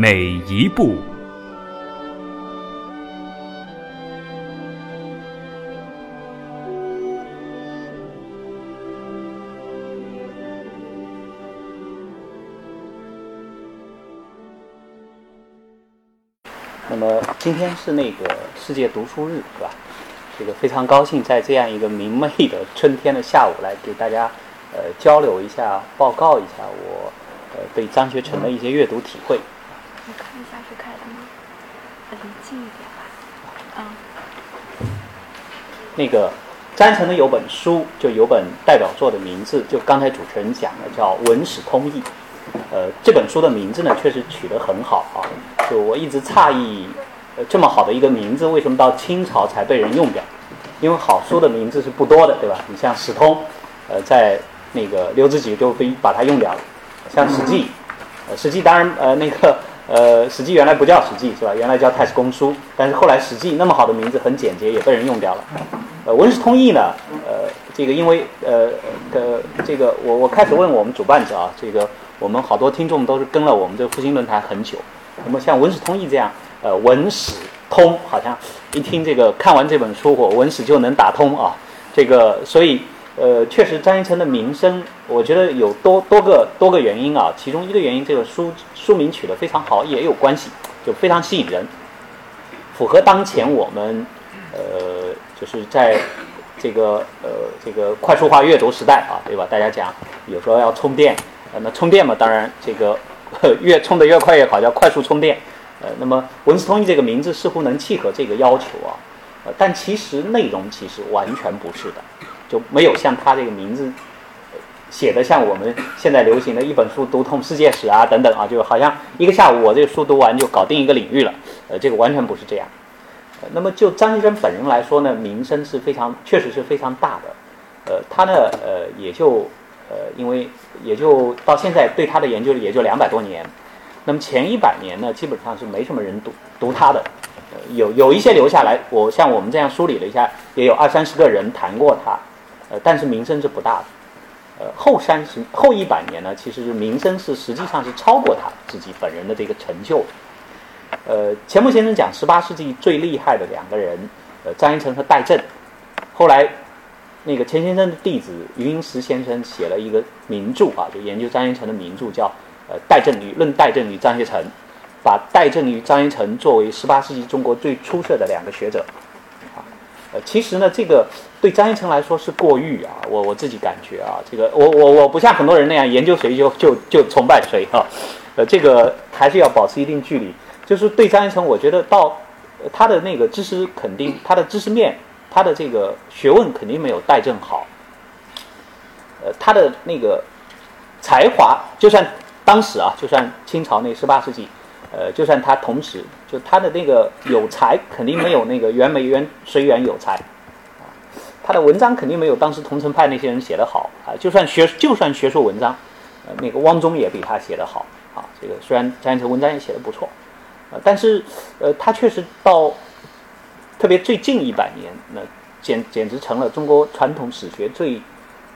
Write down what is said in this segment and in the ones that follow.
每一步。那么今天是那个世界读书日，是吧？这个非常高兴在这样一个明媚的春天的下午来给大家呃交流一下，报告一下我呃对张学成的一些阅读体会。我看一下是开的吗？离近一点吧。嗯，那个詹成的有本书，就有本代表作的名字，就刚才主持人讲的叫《文史通义》。呃，这本书的名字呢，确实取得很好啊。就我一直诧异，呃，这么好的一个名字，为什么到清朝才被人用掉？因为好书的名字是不多的，对吧？你像史通，呃，在那个刘知几就被把它用掉了。像史记，呃，史记当然，呃，那个，呃，史记原来不叫史记是吧？原来叫太史公书，但是后来史记那么好的名字很简洁，也被人用掉了。呃，文史通义呢，呃，这个因为，呃，呃，这个我我开始问我们主办者啊，这个我们好多听众都是跟了我们这个复兴论坛很久。那么像文史通义这样，呃，文史通，好像一听这个看完这本书，我文史就能打通啊。这个所以，呃，确实张一成的名声，我觉得有多多个多个原因啊。其中一个原因，这个书书名取得非常好，也有关系，就非常吸引人，符合当前我们，呃，就是在这个呃这个快速化阅读时代啊，对吧？大家讲有时候要充电，呃，那充电嘛，当然这个。越充的越快越好，叫快速充电。呃，那么文史通义这个名字似乎能契合这个要求啊。呃，但其实内容其实完全不是的，就没有像他这个名字写的像我们现在流行的一本书读通世界史啊等等啊，就好像一个下午我这个书读完就搞定一个领域了。呃，这个完全不是这样。那么就张先生本人来说呢，名声是非常，确实是非常大的。呃，他呢，呃，也就。呃，因为也就到现在对他的研究也就两百多年，那么前一百年呢，基本上是没什么人读读他的，有有一些留下来，我像我们这样梳理了一下，也有二三十个人谈过他，呃，但是名声是不大的，呃，后三十后一百年呢，其实是名声是实际上是超过他自己本人的这个成就，呃，钱穆先生讲十八世纪最厉害的两个人，呃，张一成和戴震，后来。那个钱先生的弟子余英时先生写了一个名著啊，就研究张一成的名著，叫《呃戴震与论戴震与张学成》，把戴震与张一成作为十八世纪中国最出色的两个学者，啊，呃，其实呢，这个对张一成来说是过誉啊，我我自己感觉啊，这个我我我不像很多人那样研究谁就就就崇拜谁哈，呃，这个还是要保持一定距离。就是对张一成，我觉得到他的那个知识肯定，他的知识面。他的这个学问肯定没有戴震好，呃，他的那个才华，就算当时啊，就算清朝那十八世纪，呃，就算他同时，就他的那个有才，肯定没有那个袁枚、袁随园有才，他的文章肯定没有当时桐城派那些人写的好啊。就算学，就算学术文章，呃，那个汪宗也比他写的好啊。这个虽然张一成文章也写的不错，呃，但是呃，他确实到。特别最近一百年，那简简直成了中国传统史学最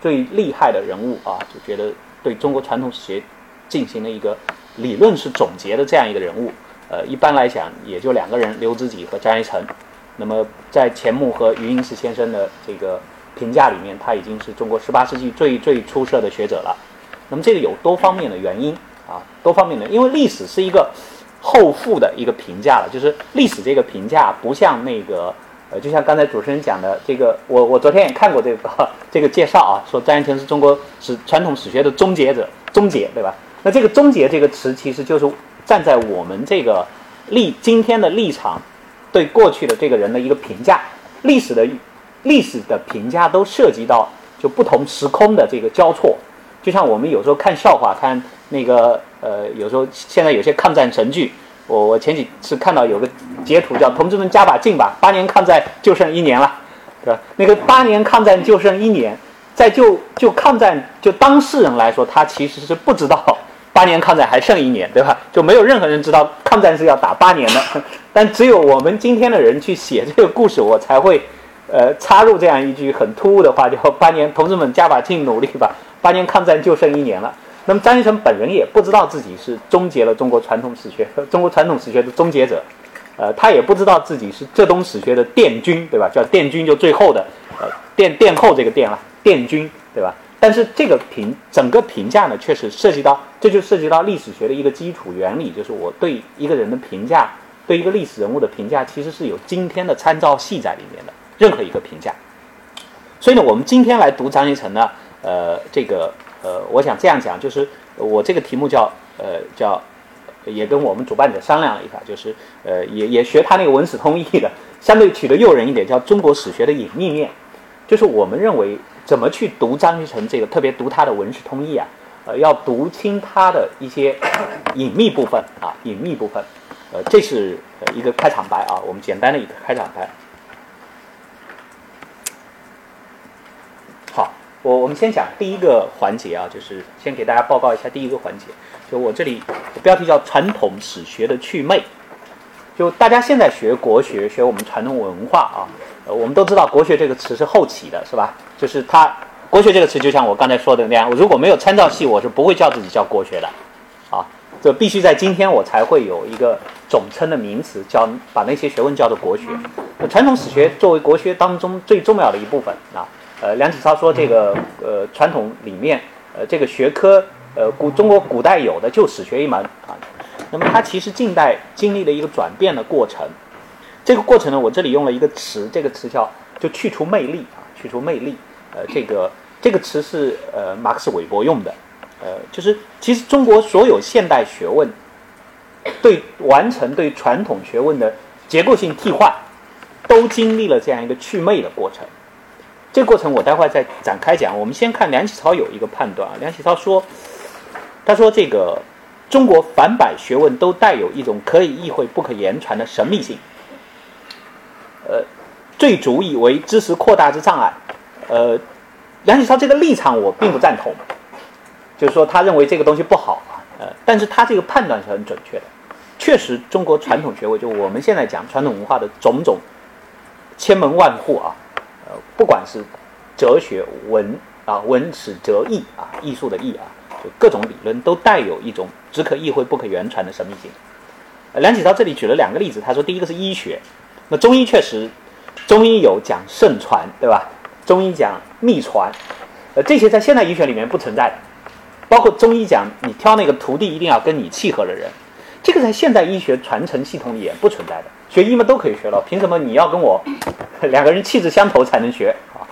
最厉害的人物啊！就觉得对中国传统史学进行了一个理论式总结的这样一个人物。呃，一般来讲也就两个人，刘知几和张一成。那么在钱穆和余英时先生的这个评价里面，他已经是中国十八世纪最最出色的学者了。那么这个有多方面的原因啊，多方面的，因为历史是一个。后复的一个评价了，就是历史这个评价不像那个，呃，就像刚才主持人讲的这个，我我昨天也看过这个 这个介绍啊，说张一成是中国史传统史学的终结者，终结对吧？那这个终结这个词其实就是站在我们这个立今天的立场，对过去的这个人的一个评价，历史的历史的评价都涉及到就不同时空的这个交错，就像我们有时候看笑话看那个。呃，有时候现在有些抗战神剧，我我前几次看到有个截图叫“同志们加把劲吧，八年抗战就剩一年了”，对吧？那个八年抗战就剩一年，在就就抗战就当事人来说，他其实是不知道八年抗战还剩一年，对吧？就没有任何人知道抗战是要打八年的，但只有我们今天的人去写这个故事，我才会呃插入这样一句很突兀的话，叫“八年同志们加把劲努力吧，八年抗战就剩一年了”。那么张一成本人也不知道自己是终结了中国传统史学，中国传统史学的终结者，呃，他也不知道自己是浙东史学的殿军，对吧？叫殿军就最后的，呃，殿殿后这个殿了，殿军，对吧？但是这个评整个评价呢，确实涉及到，这就涉及到历史学的一个基础原理，就是我对一个人的评价，对一个历史人物的评价，其实是有今天的参照系在里面的，任何一个评价。所以呢，我们今天来读张一成呢，呃，这个。呃，我想这样讲，就是我这个题目叫呃叫，也跟我们主办者商量了一下，就是呃也也学他那个文史通义的，相对取得诱人一点，叫中国史学的隐秘面，就是我们认为怎么去读张居成这个，特别读他的文史通义啊，呃要读清他的一些隐秘部分啊，隐秘部分，呃这是一个开场白啊，我们简单的一个开场白。好我我们先讲第一个环节啊，就是先给大家报告一下第一个环节。就我这里标题叫“传统史学的祛魅”。就大家现在学国学，学我们传统文化啊，呃，我们都知道“国学”这个词是后起的，是吧？就是它“国学”这个词，就像我刚才说的那样，如果没有参照系，我是不会叫自己叫国学的，啊，这必须在今天我才会有一个总称的名词，叫把那些学问叫做国学。传统史学作为国学当中最重要的一部分啊。呃，梁启超说这个呃传统里面呃这个学科呃古中国古代有的就史学一门啊，那么它其实近代经历了一个转变的过程，这个过程呢，我这里用了一个词，这个词叫就去除魅力啊，去除魅力，呃这个这个词是呃马克思韦伯用的，呃就是其实中国所有现代学问对完成对传统学问的结构性替换，都经历了这样一个去魅的过程。这个过程我待会再展开讲。我们先看梁启超有一个判断啊，梁启超说，他说这个中国凡百学问都带有一种可以意会不可言传的神秘性，呃，最主以为知识扩大之障碍。呃，梁启超这个立场我并不赞同，就是说他认为这个东西不好啊，呃，但是他这个判断是很准确的。确实，中国传统学问就我们现在讲传统文化的种种千门万户啊。呃不管是哲学、文啊、文史哲艺啊、艺术的艺啊，就各种理论都带有一种只可意会不可言传的神秘性。梁启超这里举了两个例子，他说第一个是医学，那中医确实，中医有讲圣传，对吧？中医讲秘传，呃，这些在现代医学里面不存在的，包括中医讲你挑那个徒弟一定要跟你契合的人，这个在现代医学传承系统也不存在的。学医嘛都可以学了，凭什么你要跟我两个人气质相投才能学啊？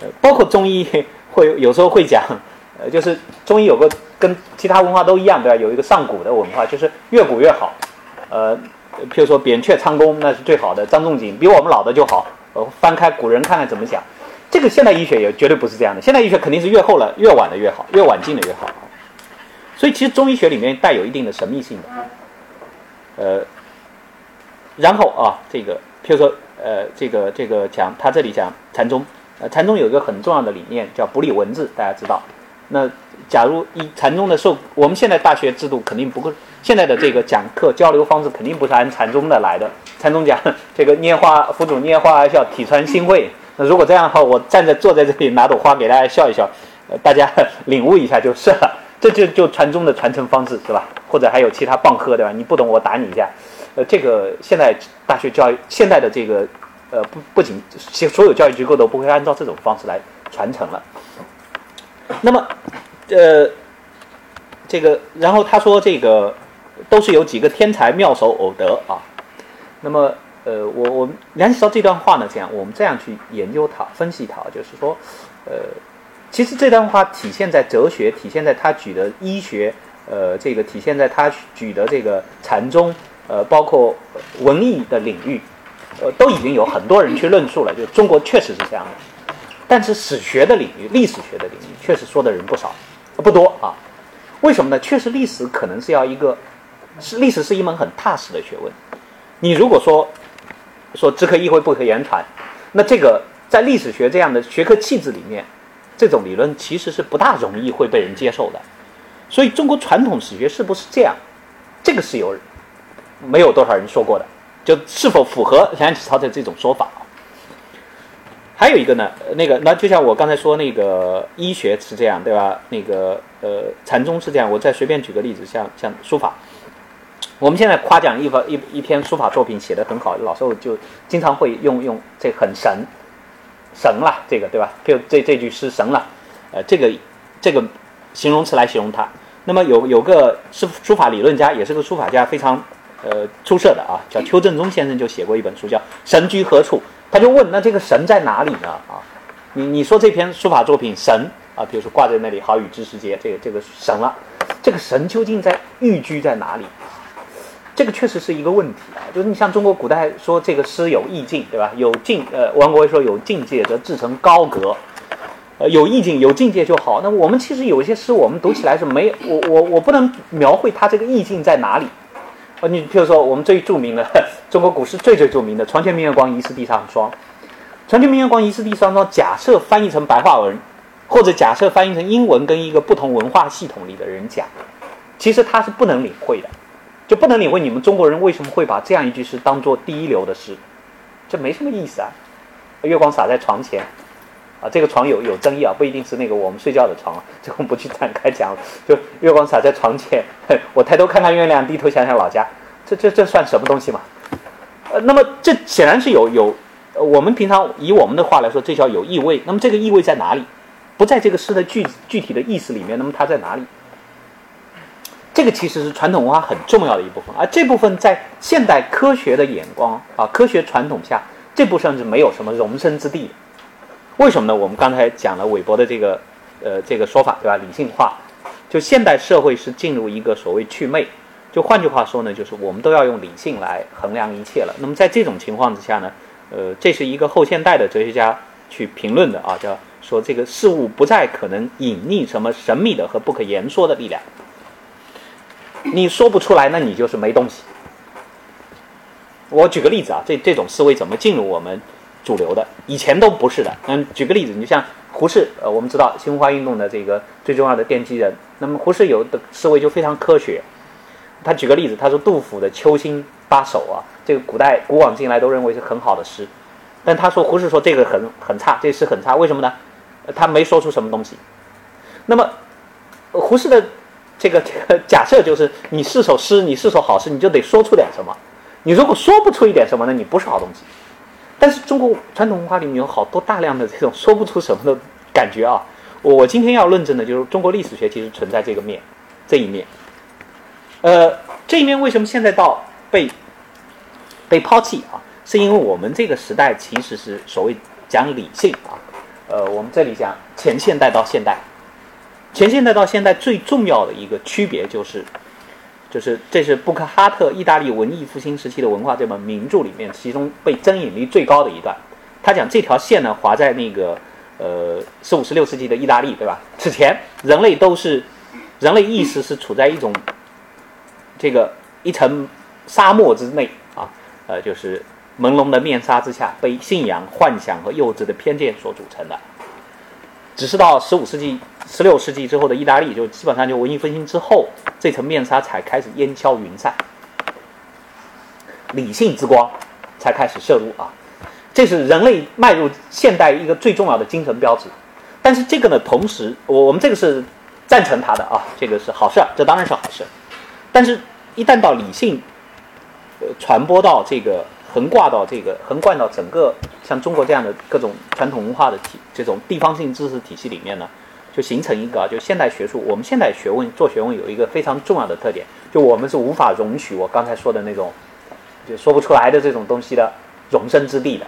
呃，包括中医会有时候会讲，呃，就是中医有个跟其他文化都一样，对吧？有一个上古的文化，就是越古越好。呃，譬如说扁鹊、昌公那是最好的，张仲景比我们老的就好。呃，翻开古人看看怎么讲。这个现代医学也绝对不是这样的，现代医学肯定是越后了越晚的越好，越晚进的越好。所以其实中医学里面带有一定的神秘性的，呃。然后啊，这个譬如说，呃，这个这个讲他这里讲禅宗，呃，禅宗有一个很重要的理念叫不立文字，大家知道。那假如以禅宗的授，我们现在大学制度肯定不会，现在的这个讲课交流方式肯定不是按禅宗的来的。禅宗讲这个拈花，佛祖拈花笑，体传心会。那如果这样的话，我站在坐在这里拿朵花给大家笑一笑，呃，大家领悟一下就是了。这就就传宗的传承方式是吧？或者还有其他棒喝对吧？你不懂我打你一下。呃，这个现在大学教育，现在的这个，呃，不不仅所有教育机构都不会按照这种方式来传承了。那么，呃，这个，然后他说这个都是有几个天才妙手偶得啊。那么，呃，我我们梁启超这段话呢，这样我们这样去研究它、分析它，就是说，呃，其实这段话体现在哲学，体现在他举的医学，呃，这个体现在他举的这个禅宗。呃，包括文艺的领域，呃，都已经有很多人去论述了，就中国确实是这样的。但是史学的领域、历史学的领域，确实说的人不少，不多啊。为什么呢？确实历史可能是要一个是历史是一门很踏实的学问。你如果说说只可意会不可言传，那这个在历史学这样的学科气质里面，这种理论其实是不大容易会被人接受的。所以中国传统史学是不是这样？这个是有没有多少人说过的？就是否符合梁启超的这种说法？还有一个呢，那个那就像我刚才说那个医学是这样，对吧？那个呃禅宗是这样。我再随便举个例子，像像书法，我们现在夸奖一方一一篇书法作品写得很好，老师就经常会用用这很神神了，这个对吧？就这这句诗神了，呃，这个这个形容词来形容它。那么有有个是书法理论家，也是个书法家，非常呃出色的啊，叫 邱正宗先生，就写过一本书叫《神居何处》。他就问：那这个神在哪里呢？啊，你你说这篇书法作品神啊，比如说挂在那里“好雨知时节”，这个这个神了，这个神究竟在寓居在哪里？这个确实是一个问题啊。就是你像中国古代说这个诗有意境，对吧？有境，呃，王国维说有境界则志成高阁，呃，有意境有境界就好。那我们其实有些诗，我们读起来是没我我我不能描绘它这个意境在哪里。呃，你比如说我们最著名的 中国古诗最最著名的“床前明月光，疑是地上霜”。床前明月光，疑是地上霜。假设翻译成白话文，或者假设翻译成英文，跟一个不同文化系统里的人讲，其实他是不能领会的，就不能领会你们中国人为什么会把这样一句诗当做第一流的诗，这没什么意思啊。月光洒在床前，啊，这个床有有争议啊，不一定是那个我们睡觉的床，这我们不去展开讲。就月光洒在床前，我抬头看看月亮，低头想想老家。这这这算什么东西嘛？呃，那么这显然是有有，我们平常以我们的话来说，这叫有意味。那么这个意味在哪里？不在这个诗的具具体的意思里面，那么它在哪里？这个其实是传统文化很重要的一部分，而这部分在现代科学的眼光啊，科学传统下，这部分是没有什么容身之地。为什么呢？我们刚才讲了韦伯的这个呃这个说法，对吧？理性化，就现代社会是进入一个所谓祛魅。就换句话说呢，就是我们都要用理性来衡量一切了。那么在这种情况之下呢，呃，这是一个后现代的哲学家去评论的啊，叫说这个事物不再可能隐匿什么神秘的和不可言说的力量。你说不出来，那你就是没东西。我举个例子啊，这这种思维怎么进入我们主流的？以前都不是的。嗯，举个例子，你就像胡适，呃，我们知道新文化运动的这个最重要的奠基人，那么胡适有的思维就非常科学。他举个例子，他说杜甫的《秋兴八首》啊，这个古代古往今来都认为是很好的诗，但他说胡适说这个很很差，这诗很差，为什么呢？他没说出什么东西。那么胡适的这个这个 假设就是，你是首诗，你是首好诗，你就得说出点什么。你如果说不出一点什么呢，你不是好东西。但是中国传统文化里面有好多大量的这种说不出什么的感觉啊。我今天要论证的就是中国历史学其实存在这个面，这一面。呃，这一面为什么现在到被被抛弃啊？是因为我们这个时代其实是所谓讲理性啊。呃，我们这里讲前现代到现代，前现代到现代最重要的一个区别就是，就是这是布克哈特意大利文艺复兴时期的文化这本名著里面，其中被争议力最高的一段。他讲这条线呢划在那个呃十五十六世纪的意大利，对吧？此前人类都是人类意识是处在一种。这个一层沙漠之内啊，呃，就是朦胧的面纱之下，被信仰、幻想和幼稚的偏见所组成的。只是到十五世纪、十六世纪之后的意大利，就基本上就文艺复兴之后，这层面纱才开始烟消云散，理性之光才开始摄入啊。这是人类迈入现代一个最重要的精神标志。但是这个呢，同时我我们这个是赞成他的啊，这个是好事，这当然是好事。但是。一旦到理性，呃，传播到这个横挂到这个横贯到整个像中国这样的各种传统文化的体这种地方性知识体系里面呢，就形成一个就现代学术。我们现代学问做学问有一个非常重要的特点，就我们是无法容许我刚才说的那种就说不出来的这种东西的容身之地的。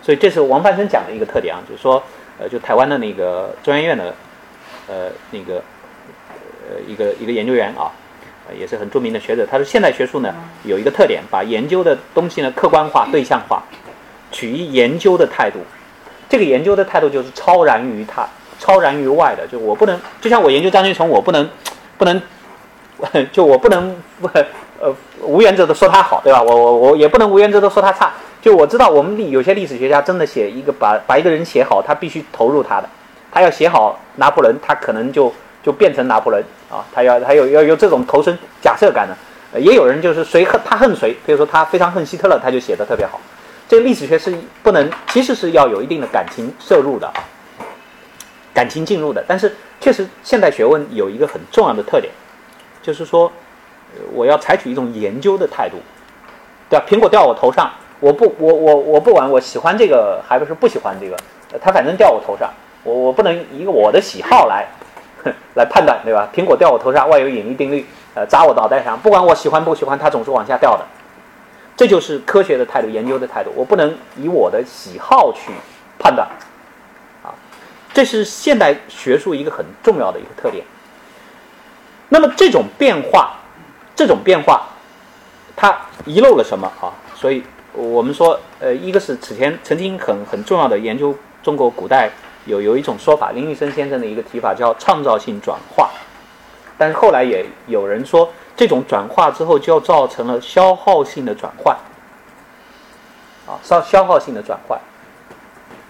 所以这是王范生讲的一个特点啊，就是说，呃，就台湾的那个中研院的，呃，那个呃一个一个研究员啊。也是很著名的学者。他说，现代学术呢有一个特点，把研究的东西呢客观化、对象化，取一研究的态度。这个研究的态度就是超然于他、超然于外的。就我不能，就像我研究张君崇，我不能不能 就我不能 呃无原则的说他好，对吧？我我我也不能无原则的说他差。就我知道，我们历有些历史学家真的写一个把把一个人写好，他必须投入他的，他要写好拿破仑，他可能就就变成拿破仑啊，他要他有要有这种投身假设感的。也有人就是谁恨他恨谁，比如说他非常恨希特勒，他就写的特别好。这个历史学是不能，其实是要有一定的感情摄入的啊，感情进入的。但是确实，现代学问有一个很重要的特点，就是说，我要采取一种研究的态度，对吧？苹果掉我头上，我不，我我我不管，我喜欢这个还不是不喜欢这个，它反正掉我头上，我我不能一个我的喜好来 来判断，对吧？苹果掉我头上，万有引力定律。呃，砸我脑袋上，不管我喜欢不喜欢，它总是往下掉的。这就是科学的态度，研究的态度。我不能以我的喜好去判断，啊，这是现代学术一个很重要的一个特点。那么这种变化，这种变化，它遗漏了什么啊？所以我们说，呃，一个是此前曾经很很重要的研究中国古代有有一种说法，林玉生先生的一个提法叫创造性转化。但是后来也有人说，这种转化之后就造成了消耗性的转换，啊，消消耗性的转换。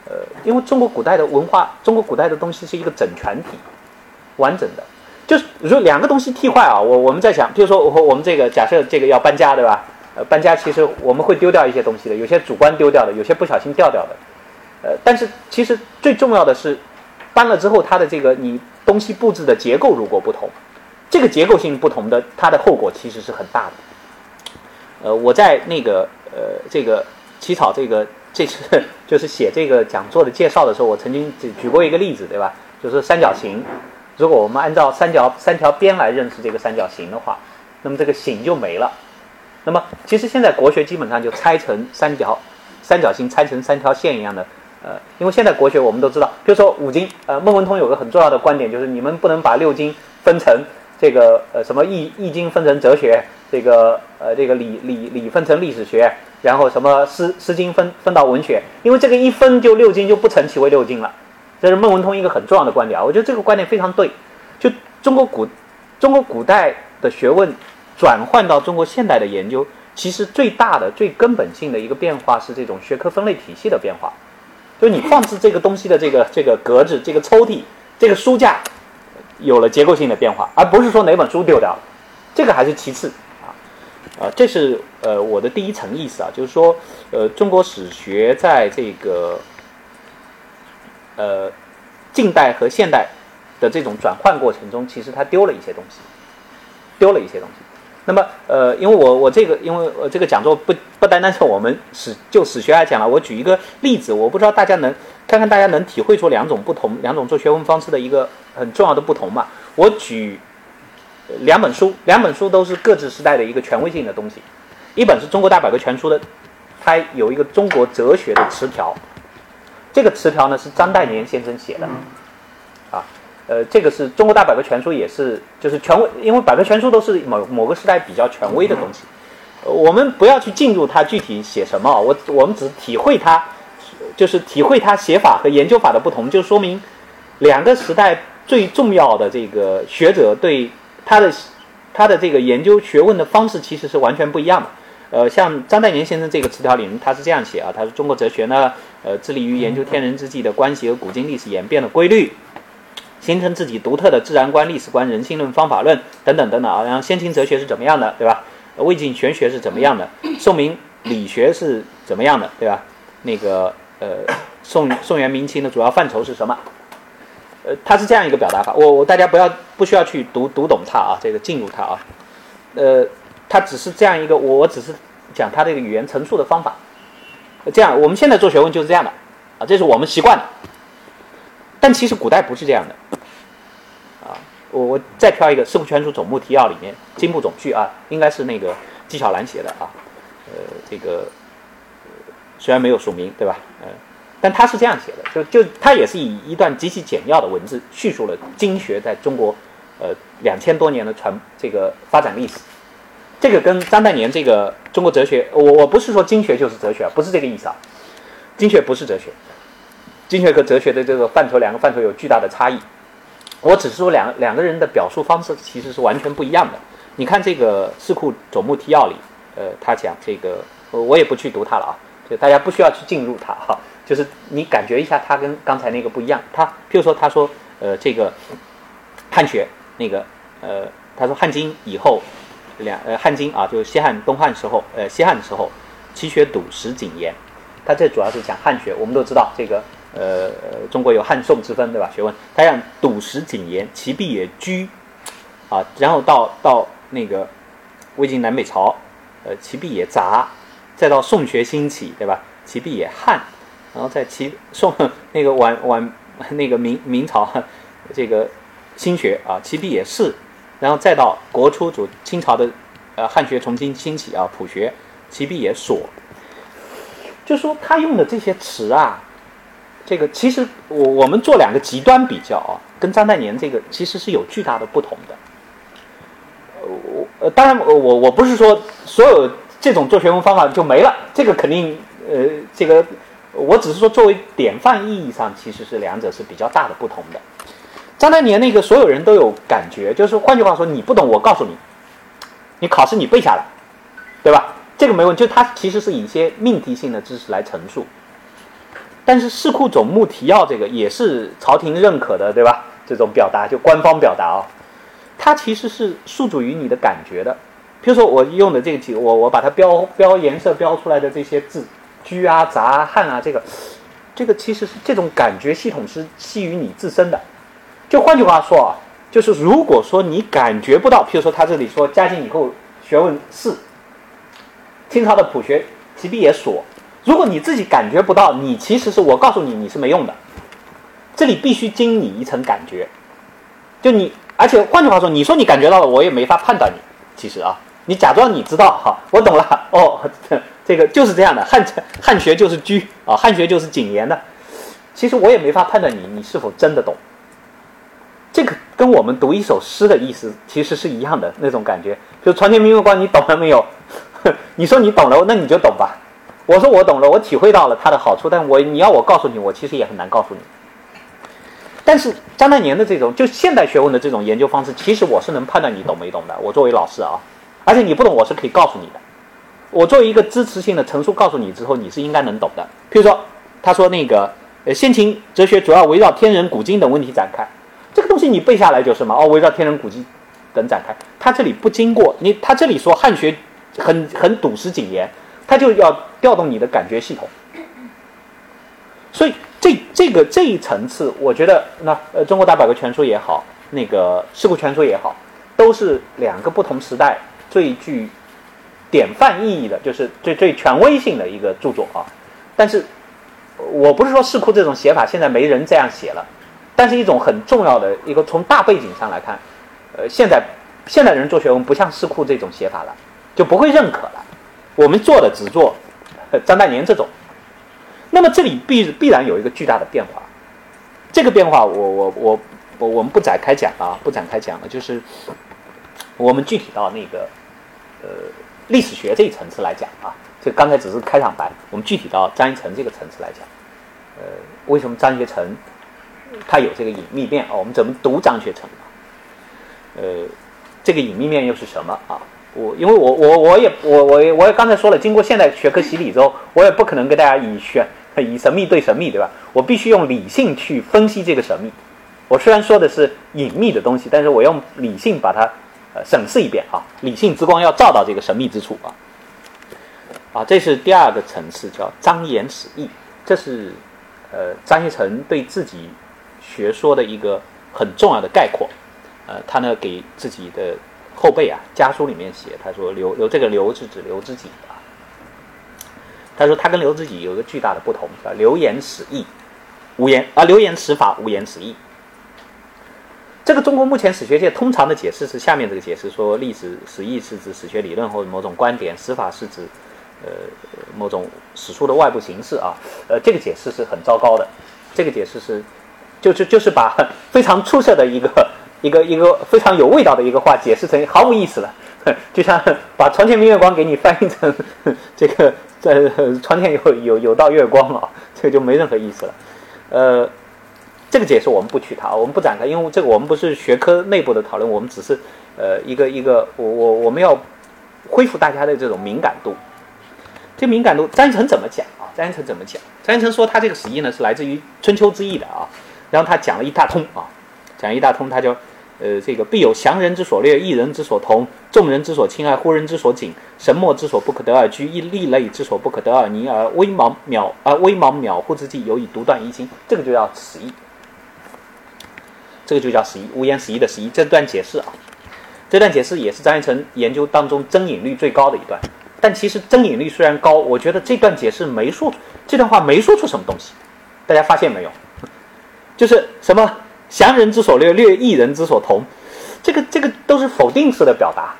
呃，因为中国古代的文化，中国古代的东西是一个整全体，完整的。就是如两个东西替换啊，我我们在想，比如说我我们这个假设这个要搬家，对吧？呃，搬家其实我们会丢掉一些东西的，有些主观丢掉的，有些不小心掉掉的。呃，但是其实最重要的是，搬了之后它的这个你东西布置的结构如果不同。这个结构性不同的，它的后果其实是很大的。呃，我在那个呃这个起草这个这次就是写这个讲座的介绍的时候，我曾经举举过一个例子，对吧？就是三角形，如果我们按照三角三条边来认识这个三角形的话，那么这个形就没了。那么其实现在国学基本上就拆成三角三角形拆成三条线一样的，呃，因为现在国学我们都知道，比如说五经，呃，孟文通有个很重要的观点，就是你们不能把六经分成。这个呃什么易易经分成哲学，这个呃这个礼礼礼分成历史学，然后什么诗诗经分分到文学，因为这个一分就六经就不成其为六经了，这是孟文通一个很重要的观点啊，我觉得这个观点非常对。就中国古中国古代的学问转换到中国现代的研究，其实最大的最根本性的一个变化是这种学科分类体系的变化，就你放置这个东西的这个这个格子、这个抽屉、这个书架。有了结构性的变化，而不是说哪本书丢掉了，这个还是其次啊，啊，这是呃我的第一层意思啊，就是说呃中国史学在这个呃近代和现代的这种转换过程中，其实它丢了一些东西，丢了一些东西。那么呃，因为我我这个因为呃这个讲座不不单单是我们史就史学来讲了，我举一个例子，我不知道大家能看看大家能体会出两种不同两种做学问方式的一个很重要的不同嘛？我举两本书，两本书都是各自时代的一个权威性的东西，一本是中国大百科全书的，它有一个中国哲学的词条，这个词条呢是张岱年先生写的。呃，这个是中国大百科全书，也是就是权威，因为百科全书都是某某个时代比较权威的东西。我们不要去进入它具体写什么，我我们只体会它，就是体会它写法和研究法的不同，就说明两个时代最重要的这个学者对他的他的这个研究学问的方式其实是完全不一样的。呃，像张岱年先生这个词条里面，他是这样写啊，他说中国哲学呢，呃，致力于研究天人之际的关系和古今历史演变的规律。形成自己独特的自然观、历史观、人性论、方法论等等等等啊，然后先秦哲学是怎么样的，对吧？魏晋玄学是怎么样的？宋明理学是怎么样的，对吧？那个呃，宋宋元明清的主要范畴是什么？呃，他是这样一个表达法。我我大家不要不需要去读读懂它啊，这个进入它啊。呃，他只是这样一个，我我只是讲他这个语言陈述的方法。这样，我们现在做学问就是这样的啊，这是我们习惯的。但其实古代不是这样的，我我再挑一个《四库全书总目提要》里面经部总序啊，应该是那个纪晓岚写的啊，呃，这个虽然没有署名，对吧？呃，但他是这样写的，就就他也是以一段极其简要的文字叙述了经学在中国呃两千多年的传这个发展历史。这个跟张岱年这个中国哲学，我我不是说经学就是哲学，不是这个意思啊，经学不是哲学。经学和哲学的这个范畴，两个范畴有巨大的差异。我只是说两两个人的表述方式其实是完全不一样的。你看这个《四库总目提要》里，呃，他讲这个，我我也不去读它了啊，就大家不需要去进入它哈，就是你感觉一下，它跟刚才那个不一样。他譬如说，他说，呃，这个汉学那个，呃，他说汉经以后两呃汉经啊，就是西汉东汉时候，呃，西汉的时候，七学笃实谨严。他这主要是讲汉学，我们都知道这个，呃，中国有汉宋之分，对吧？学问，他讲笃实谨严，其必也居，啊，然后到到那个魏晋南北朝，呃，其必也杂，再到宋学兴起，对吧？其必也汉，然后在其宋 那个晚晚那个明明朝 这个新学啊，其必也是，然后再到国初主清朝的呃汉学重新兴起啊，朴学，其必也所。就说他用的这些词啊，这个其实我我们做两个极端比较啊，跟张岱年这个其实是有巨大的不同的。呃，我呃当然我我不是说所有这种做学问方法就没了，这个肯定呃这个我只是说作为典范意义上，其实是两者是比较大的不同的。张岱年那个所有人都有感觉，就是换句话说，你不懂我告诉你，你考试你背下来，对吧？这个没问题，就他其实是以一些命题性的知识来陈述，但是《四库总目提要》这个也是朝廷认可的，对吧？这种表达就官方表达啊，它其实是诉诸于你的感觉的。比如说我用的这个几，我我把它标标颜色标出来的这些字，居啊、杂、汉啊，这个这个其实是这种感觉系统是基于你自身的。就换句话说啊，就是如果说你感觉不到，譬如说他这里说嘉靖以后学问四。清朝的朴学，其必也所。如果你自己感觉不到，你其实是我告诉你，你是没用的。这里必须经你一层感觉，就你，而且换句话说，你说你感觉到了，我也没法判断你。其实啊，你假装你知道，哈，我懂了。哦，这个就是这样的，汉汉学就是居啊，汉学就是谨言的。其实我也没法判断你，你是否真的懂。这个跟我们读一首诗的意思其实是一样的那种感觉。就床前明月光，你懂了没有？你说你懂了，那你就懂吧。我说我懂了，我体会到了它的好处，但我你要我告诉你，我其实也很难告诉你。但是张大年的这种就现代学问的这种研究方式，其实我是能判断你懂没懂的。我作为老师啊，而且你不懂，我是可以告诉你的。我作为一个支持性的陈述告诉你之后，你是应该能懂的。譬如说，他说那个呃，先秦哲学主要围绕天人古今等问题展开，这个东西你背下来就是嘛。哦，围绕天人古今等展开，他这里不经过你，他这里说汉学。很很笃实谨严，他就要调动你的感觉系统，所以这这个这一层次，我觉得那呃《中国大百科全书》也好，那个《四库全书》也好，都是两个不同时代最具典范意义的，就是最最权威性的一个著作啊。但是我不是说《四库》这种写法现在没人这样写了，但是一种很重要的一个从大背景上来看，呃，现在现代人做学问不像《四库》这种写法了。就不会认可了。我们做的只做张岱年这种，那么这里必必然有一个巨大的变化。这个变化，我我我我我们不展开讲啊，不展开讲了。就是我们具体到那个呃历史学这一层次来讲啊，这刚才只是开场白。我们具体到张一成这个层次来讲，呃，为什么张学成他有这个隐秘面啊？我们怎么读张学成？呃，这个隐秘面又是什么啊？我因为我我我也我我我也刚才说了，经过现代学科洗礼之后，我也不可能跟大家以玄以神秘对神秘，对吧？我必须用理性去分析这个神秘。我虽然说的是隐秘的东西，但是我用理性把它呃审视一遍啊，理性之光要照到这个神秘之处啊。啊，这是第二个层次，叫张言史义，这是呃张学成对自己学说的一个很重要的概括。呃，他呢给自己的。后辈啊，家书里面写，他说刘刘这个刘是指刘知己啊。他说他跟刘知己有一个巨大的不同，叫流言史义，无言啊，流言史法，无言史义。这个中国目前史学界通常的解释是下面这个解释：说历史史义是指史学理论或者某种观点，史法是指呃某种史书的外部形式啊。呃，这个解释是很糟糕的，这个解释是就是就是把非常出色的一个。一个一个非常有味道的一个话，解释成毫无意思了，就像把“床前明月光”给你翻译成这个在床前有有有道月光了，这个就没任何意思了。呃，这个解释我们不取它，我们不展开，因为这个我们不是学科内部的讨论，我们只是呃，一个一个，我我我们要恢复大家的这种敏感度。这敏感度，张一成怎么讲啊？张一成怎么讲？张一成说他这个史意呢是来自于春秋之意的啊，然后他讲了一大通啊，讲一大通，他就。呃，这个必有祥人之所略，异人之所同，众人之所亲爱，忽人之所谨，神莫之所不可得而居，一利类之所不可得而宁，而微茫渺而微茫渺乎之际，有以独断一心。这个就叫十一，这个就叫十一，无言十一的十一。这段解释啊，这段解释也是张一成研究当中真引率最高的一段。但其实真引率虽然高，我觉得这段解释没说这段话没说出什么东西。大家发现没有？就是什么？祥人之所略，略异人之所同，这个这个都是否定式的表达。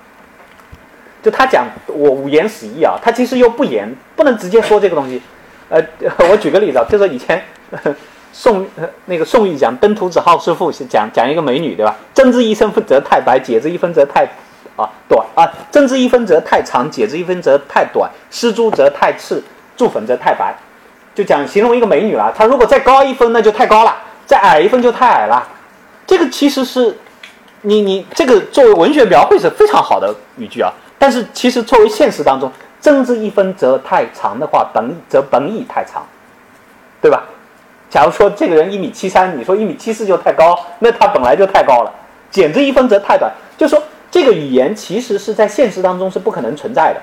就他讲我五言死义啊，他其实又不言，不能直接说这个东西。呃，我举个例子啊，就说以前 宋那个宋玉讲登徒子好师父，讲讲一个美女对吧？增之一分则太白，解之一分则太啊短啊，增之一分则太长，解之一分则太短，施朱则太赤，注粉则太白。就讲形容一个美女了，她如果再高一分，那就太高了。再矮一分就太矮了，这个其实是，你你这个作为文学描绘是非常好的语句啊。但是其实作为现实当中，增之一分则太长的话，本则本意太长，对吧？假如说这个人一米七三，你说一米七四就太高，那他本来就太高了。减之一分则太短，就说这个语言其实是在现实当中是不可能存在的。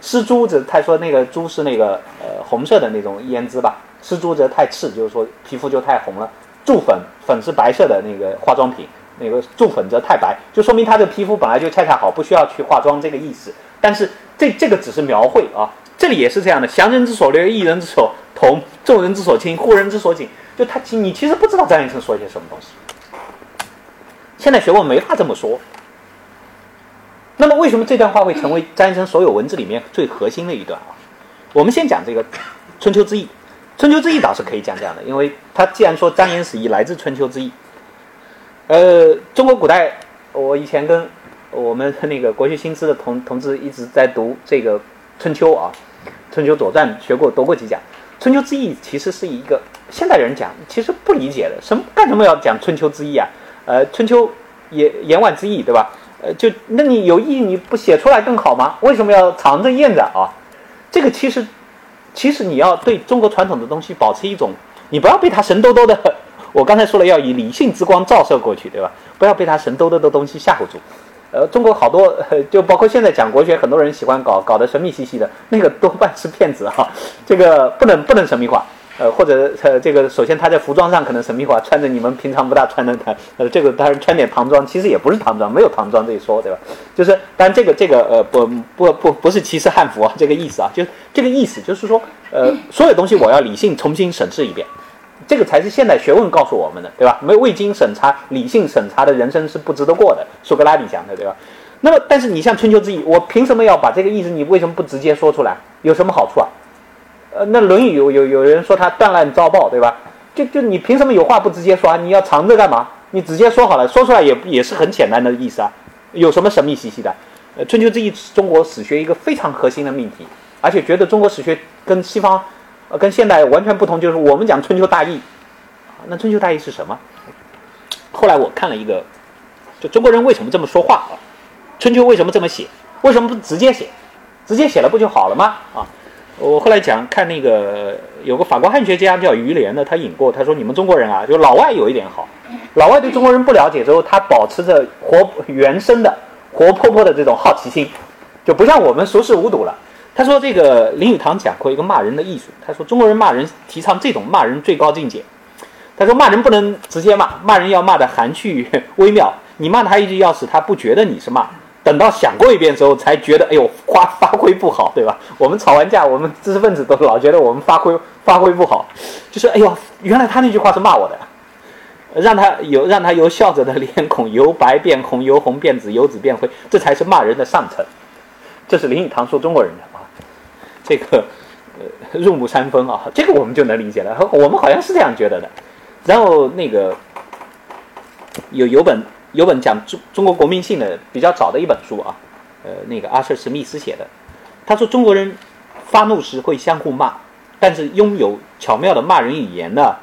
施朱子他说那个朱是那个呃红色的那种胭脂吧，施朱则太赤，就是说皮肤就太红了。注粉，粉是白色的那个化妆品，那个注粉则太白，就说明他的皮肤本来就恰恰好，不需要去化妆这个意思。但是这这个只是描绘啊，这里也是这样的，祥人之所略，异人之所同，众人之所亲，忽人之所谨。就他你其实不知道张医生说一些什么东西。现在学问没法这么说。那么为什么这段话会成为张医生所有文字里面最核心的一段啊？我们先讲这个春秋之意。春秋之意倒是可以讲这样的，因为他既然说张言死义来自春秋之意，呃，中国古代，我以前跟我们那个国学新知的同同志一直在读这个春秋啊，春秋左传学过读过几讲，春秋之意其实是一个现代人讲其实不理解的，什么干什么要讲春秋之意啊？呃，春秋言言外之意对吧？呃，就那你有意义你不写出来更好吗？为什么要藏着掖着啊？这个其实。其实你要对中国传统的东西保持一种，你不要被它神兜兜的。我刚才说了，要以理性之光照射过去，对吧？不要被它神兜兜的东西吓唬住。呃，中国好多，就包括现在讲国学，很多人喜欢搞搞得神秘兮兮的，那个多半是骗子哈。这个不能不能神秘化。呃，或者呃，这个首先他在服装上可能神秘化，穿着你们平常不大穿的，他呃，这个当然穿点唐装，其实也不是唐装，没有唐装这一说，对吧？就是，但这个这个呃，不不不不是歧视汉服啊，这个意思啊，就是这个意思，就是说，呃，所有东西我要理性重新审视一遍，这个才是现代学问告诉我们的，对吧？没未经审查、理性审查的人生是不值得过的，苏格拉底讲的，对吧？那么，但是你像春秋之意，我凭什么要把这个意思？你为什么不直接说出来？有什么好处啊？呃，那《论语》有有有人说他断案遭报，对吧？就就你凭什么有话不直接说啊？你要藏着干嘛？你直接说好了，说出来也也是很简单的意思啊，有什么神秘兮兮的？呃，《春秋之义》中国史学一个非常核心的命题，而且觉得中国史学跟西方，呃，跟现代完全不同，就是我们讲春秋大义，那春秋大义是什么？后来我看了一个，就中国人为什么这么说话啊？春秋为什么这么写？为什么不直接写？直接写了不就好了吗？啊？我后来讲看那个有个法国汉学家叫于连的，他引过，他说你们中国人啊，就老外有一点好，老外对中国人不了解之后，他保持着活原生的、活泼泼的这种好奇心，就不像我们熟视无睹了。他说这个林语堂讲过一个骂人的艺术，他说中国人骂人提倡这种骂人最高境界。他说骂人不能直接骂，骂人要骂的含蓄微妙，你骂他一句，要使他不觉得你是骂。等到想过一遍之后，才觉得哎呦发 发挥不好，对吧？我们吵完架，我们知识分子都老觉得我们发挥发挥不好，就是哎呦，原来他那句话是骂我的，让他由让他由笑着的脸孔由白变红，由红变紫，由紫变灰，这才是骂人的上层。这是林语堂说中国人的啊，这个呃入木三分啊，这个我们就能理解了。我们好像是这样觉得的。然后那个有有本。有本讲中中国国民性的比较早的一本书啊，呃，那个阿瑟·史密斯写的。他说中国人发怒时会相互骂，但是拥有巧妙的骂人语言呢，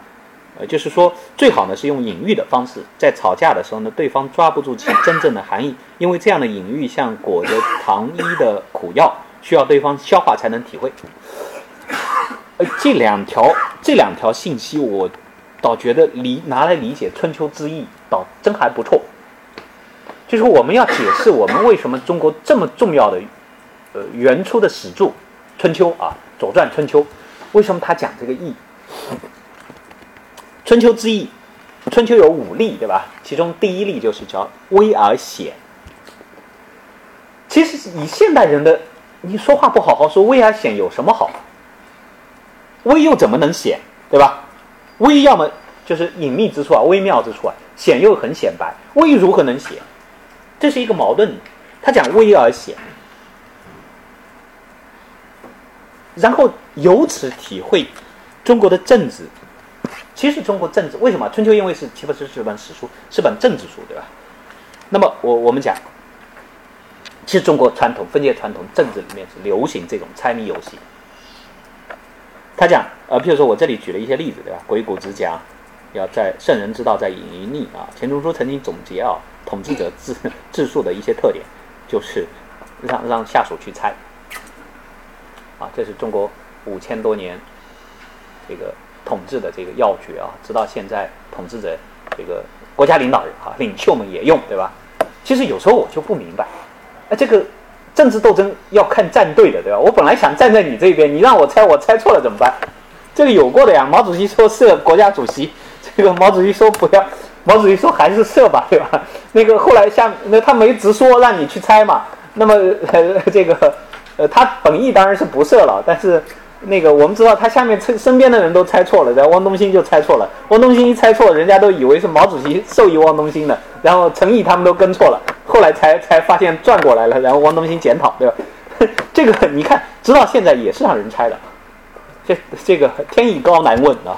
呃，就是说最好呢是用隐喻的方式，在吵架的时候呢，对方抓不住其真正的含义，因为这样的隐喻像裹着糖衣的苦药，需要对方消化才能体会。呃，这两条这两条信息，我倒觉得理拿来理解春秋之意，倒真还不错。就是我们要解释我们为什么中国这么重要的，呃，原初的史著《春秋》啊，《左传》《春秋》，为什么他讲这个义？春秋之义，春秋有五例，对吧？其中第一例就是叫威而显。其实以现代人的，你说话不好好说，威而显有什么好？威又怎么能显，对吧？威要么就是隐秘之处啊，微妙之处啊，显又很显白，威如何能显？这是一个矛盾。他讲危而险，然后由此体会中国的政治。其实中国政治为什么春秋因为是岂不是是本史书，是本政治书，对吧？那么我我们讲，其实中国传统封建传统政治里面是流行这种猜谜游戏。他讲，呃，譬如说我这里举了一些例子，对吧？鬼谷子讲，要在圣人之道在隐于匿啊。钱钟书曾经总结啊，统治者治治术的一些特点，就是让让下属去猜。啊，这是中国五千多年这个。统治的这个要诀啊，直到现在，统治者这个国家领导人啊，领袖们也用，对吧？其实有时候我就不明白，哎，这个政治斗争要看站队的，对吧？我本来想站在你这边，你让我猜，我猜错了怎么办？这个有过的呀。毛主席说是国家主席，这个毛主席说不要，毛主席说还是射吧，对吧？那个后来像那他没直说让你去猜嘛，那么呃 这个呃，他本意当然是不射了，但是。那个我们知道，他下面身身边的人都猜错了，然后汪东兴就猜错了。汪东兴一猜错，人家都以为是毛主席授意汪东兴的，然后陈毅他们都跟错了，后来才才发现转过来了，然后汪东兴检讨，对吧？这个你看，直到现在也是让人猜的，这这个天意高难问啊，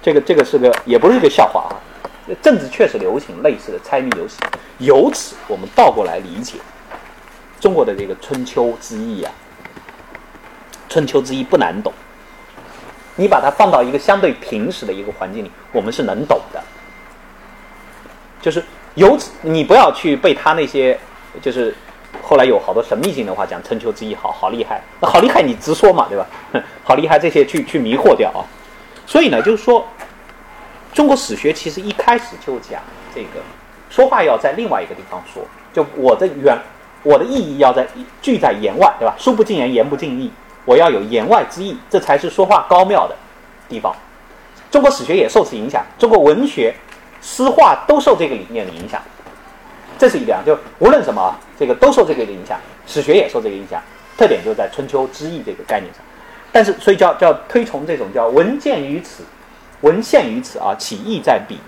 这个这个是个也不是个笑话啊，政治确实流行类似的猜谜游戏，由此我们倒过来理解中国的这个春秋之意啊。春秋之意不难懂，你把它放到一个相对平时的一个环境里，我们是能懂的。就是由此，你不要去被他那些，就是后来有好多神秘性的话讲春秋之意好好厉害，好厉害你直说嘛，对吧？好厉害这些去去迷惑掉啊。所以呢，就是说，中国史学其实一开始就讲这个说话要在另外一个地方说，就我的原我的意义要在句在言外，对吧？书不尽言，言不尽意。我要有言外之意，这才是说话高妙的地方。中国史学也受此影响，中国文学、诗画都受这个理念的影响。这是一点，就无论什么，这个都受这个影响。史学也受这个影响，特点就在春秋之意这个概念上。但是，所以叫叫推崇这种叫文见于此，文献于此啊，起义在彼。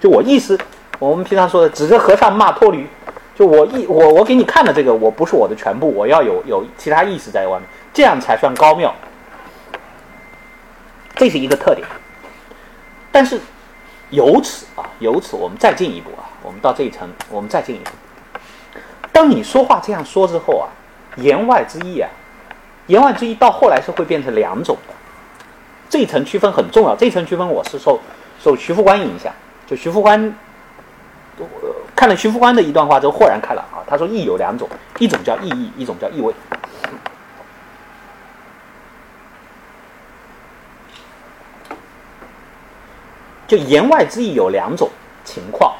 就我意思，我们平常说的指着和尚骂脱驴，就我意我我给你看的这个，我不是我的全部，我要有有其他意思在外面。这样才算高妙，这是一个特点。但是由此啊，由此我们再进一步啊，我们到这一层，我们再进一步。当你说话这样说之后啊，言外之意啊，言外之意到后来是会变成两种的。这一层区分很重要，这一层区分我是受受徐复观影响，就徐复观看了徐复观的一段话之后豁然开朗啊，他说意有两种，一种叫意义，一种叫意味。就言外之意有两种情况，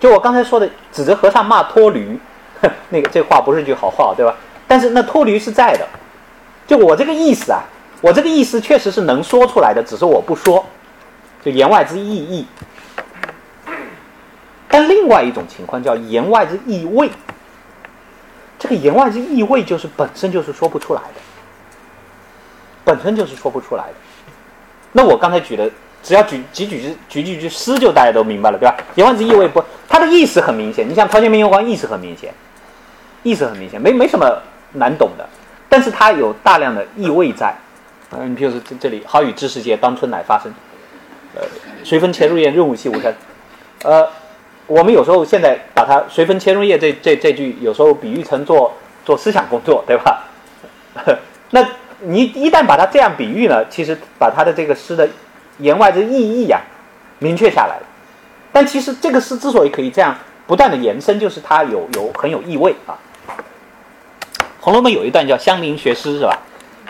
就我刚才说的，指着和尚骂脱驴，那个这话不是句好话，对吧？但是那脱驴是在的，就我这个意思啊，我这个意思确实是能说出来的，只是我不说，就言外之意义。但另外一种情况叫言外之意味，这个言外之意味就是本身就是说不出来的，本身就是说不出来的。那我刚才举的。只要举几句举几句诗，就大家都明白了，对吧？言外之意味不，它的意思很明显。你像《陶渊明月光》，意思很明显，意思很明显，没没什么难懂的。但是它有大量的意味在。嗯，你比如说这这里“好雨知时节，当春乃发生”。呃，“随风潜入夜，润物细无声”。呃，我们有时候现在把它“随风潜入夜”这这这句，有时候比喻成做做思想工作，对吧？那你一旦把它这样比喻呢，其实把它的这个诗的。言外之意义呀明确下来了。但其实这个诗之所以可以这样不断的延伸，就是它有有很有意味啊。《红楼梦》有一段叫香菱学诗是吧？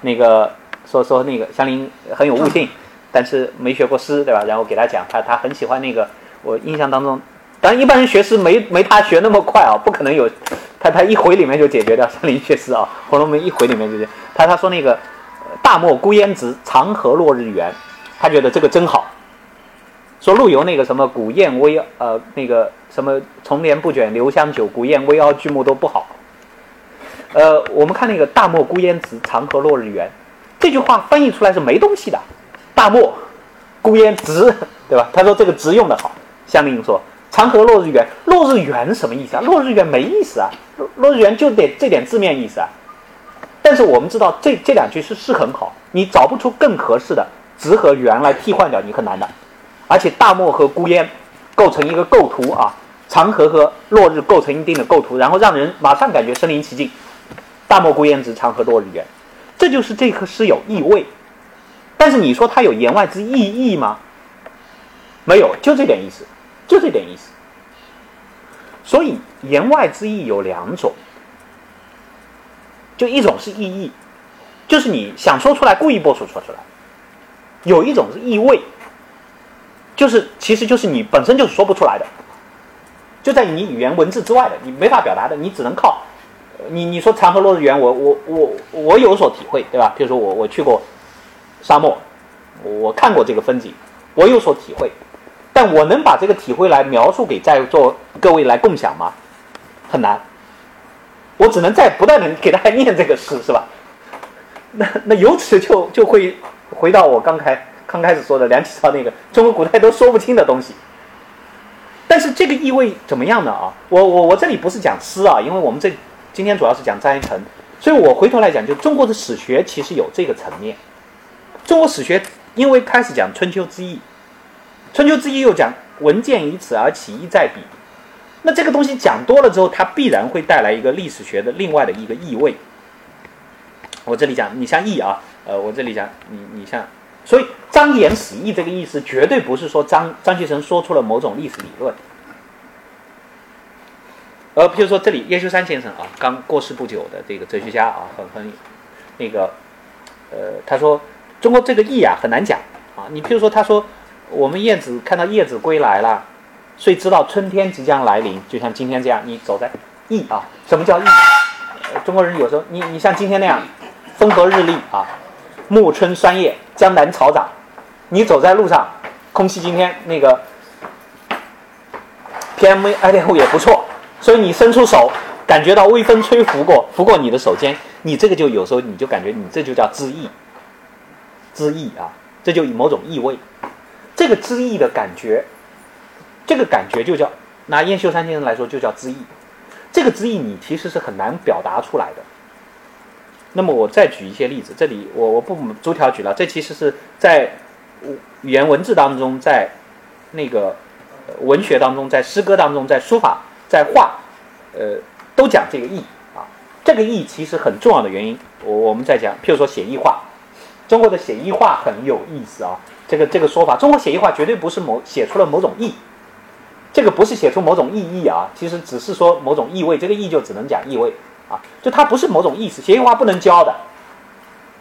那个说说那个香菱很有悟性，但是没学过诗对吧？然后给他讲，他他很喜欢那个，我印象当中，当然一般人学诗没没他学那么快啊，不可能有，他他一回里面就解决掉香菱学诗啊，《红楼梦》一回里面就解他他说那个大漠孤烟直，长河落日圆，他觉得这个真好。说陆游那个什么古砚微呃那个什么重帘不卷留香久，古砚微凹巨木都不好。呃，我们看那个大漠孤烟直，长河落日圆，这句话翻译出来是没东西的。大漠孤烟直，对吧？他说这个直用的好。香菱说长河落日圆，落日圆什么意思啊？落日圆没意思啊，落落日圆就得这点字面意思啊。但是我们知道这这两句是是很好，你找不出更合适的直和圆来替换掉，你很难的。而且大漠和孤烟构成一个构图啊，长河和落日构成一定的构图，然后让人马上感觉身临其境。大漠孤烟直，长河落日圆，这就是这颗诗有意味。但是你说它有言外之意义吗？没有，就这点意思，就这点意思。所以言外之意有两种，就一种是意义，就是你想说出来故意不说说出来；有一种是意味。就是，其实就是你本身就是说不出来的，就在你语言文字之外的，你没法表达的，你只能靠你你说长河落日圆，我我我我有所体会，对吧？比如说我我去过沙漠，我看过这个风景，我有所体会，但我能把这个体会来描述给在座各位来共享吗？很难，我只能在不断的给大家念这个诗，是吧？那那由此就就会回到我刚才。刚开始说的梁启超那个中国古代都说不清的东西，但是这个意味怎么样呢？啊，我我我这里不是讲诗啊，因为我们这今天主要是讲张一成，所以我回头来讲，就中国的史学其实有这个层面。中国史学因为开始讲春秋之义，春秋之义又讲文见于此而起意在彼，那这个东西讲多了之后，它必然会带来一个历史学的另外的一个意味。我这里讲，你像义啊，呃，我这里讲你你像。所以张言史义这个意思，绝对不是说张张学成说出了某种历史理论，呃比如说这里叶修山先生啊，刚过世不久的这个哲学家啊，很很那个，呃，他说中国这个意啊很难讲啊。你比如说他说我们燕子看到叶子归来了，所以知道春天即将来临，就像今天这样，你走在意啊，什么叫义？中国人有时候你你像今天那样风和日丽啊。暮春霜叶，江南草长。你走在路上，空气今天那个 PM 二点五也不错，所以你伸出手，感觉到微风吹拂过，拂过你的手间，你这个就有时候你就感觉你这就叫知意，知意啊，这就某种意味。这个知意的感觉，这个感觉就叫拿燕秀山先生来说就叫知意。这个知意你其实是很难表达出来的。那么我再举一些例子，这里我我不逐条举了，这其实是在语言文字当中，在那个文学当中，在诗歌当中，在书法，在画，呃，都讲这个意啊。这个意其实很重要的原因，我我们在讲，譬如说写意画，中国的写意画很有意思啊。这个这个说法，中国写意画绝对不是某写出了某种意，这个不是写出某种意义啊，其实只是说某种意味，这个意就只能讲意味。啊，就它不是某种意思，写意画不能教的。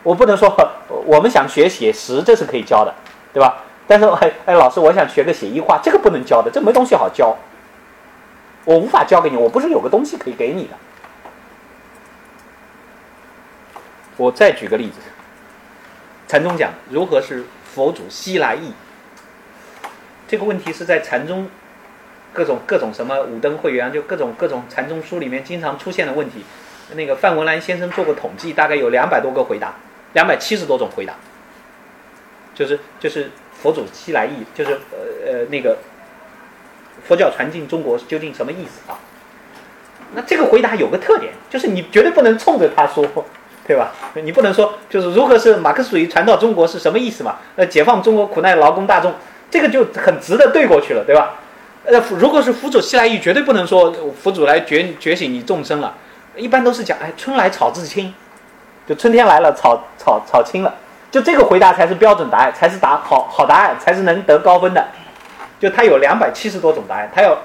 我不能说我们想学写实，这是可以教的，对吧？但是哎哎，老师，我想学个写意画，这个不能教的，这没东西好教。我无法教给你，我不是有个东西可以给你的。我再举个例子，禅宗讲如何是佛祖西来意，这个问题是在禅宗。各种各种什么五灯会员，就各种各种禅宗书里面经常出现的问题。那个范文澜先生做过统计，大概有两百多个回答，两百七十多种回答。就是就是佛祖西来意，就是呃呃那个佛教传进中国究竟什么意思啊？那这个回答有个特点，就是你绝对不能冲着他说，对吧？你不能说就是如何是马克思主义传到中国是什么意思嘛？呃，解放中国苦难劳工大众，这个就很直的对过去了，对吧？呃，如果是佛祖西来意，绝对不能说佛祖来觉觉醒你众生了。一般都是讲，哎，春来草自青，就春天来了，草草草青了，就这个回答才是标准答案，才是答好好答案，才是能得高分的。就他有两百七十多种答案，他要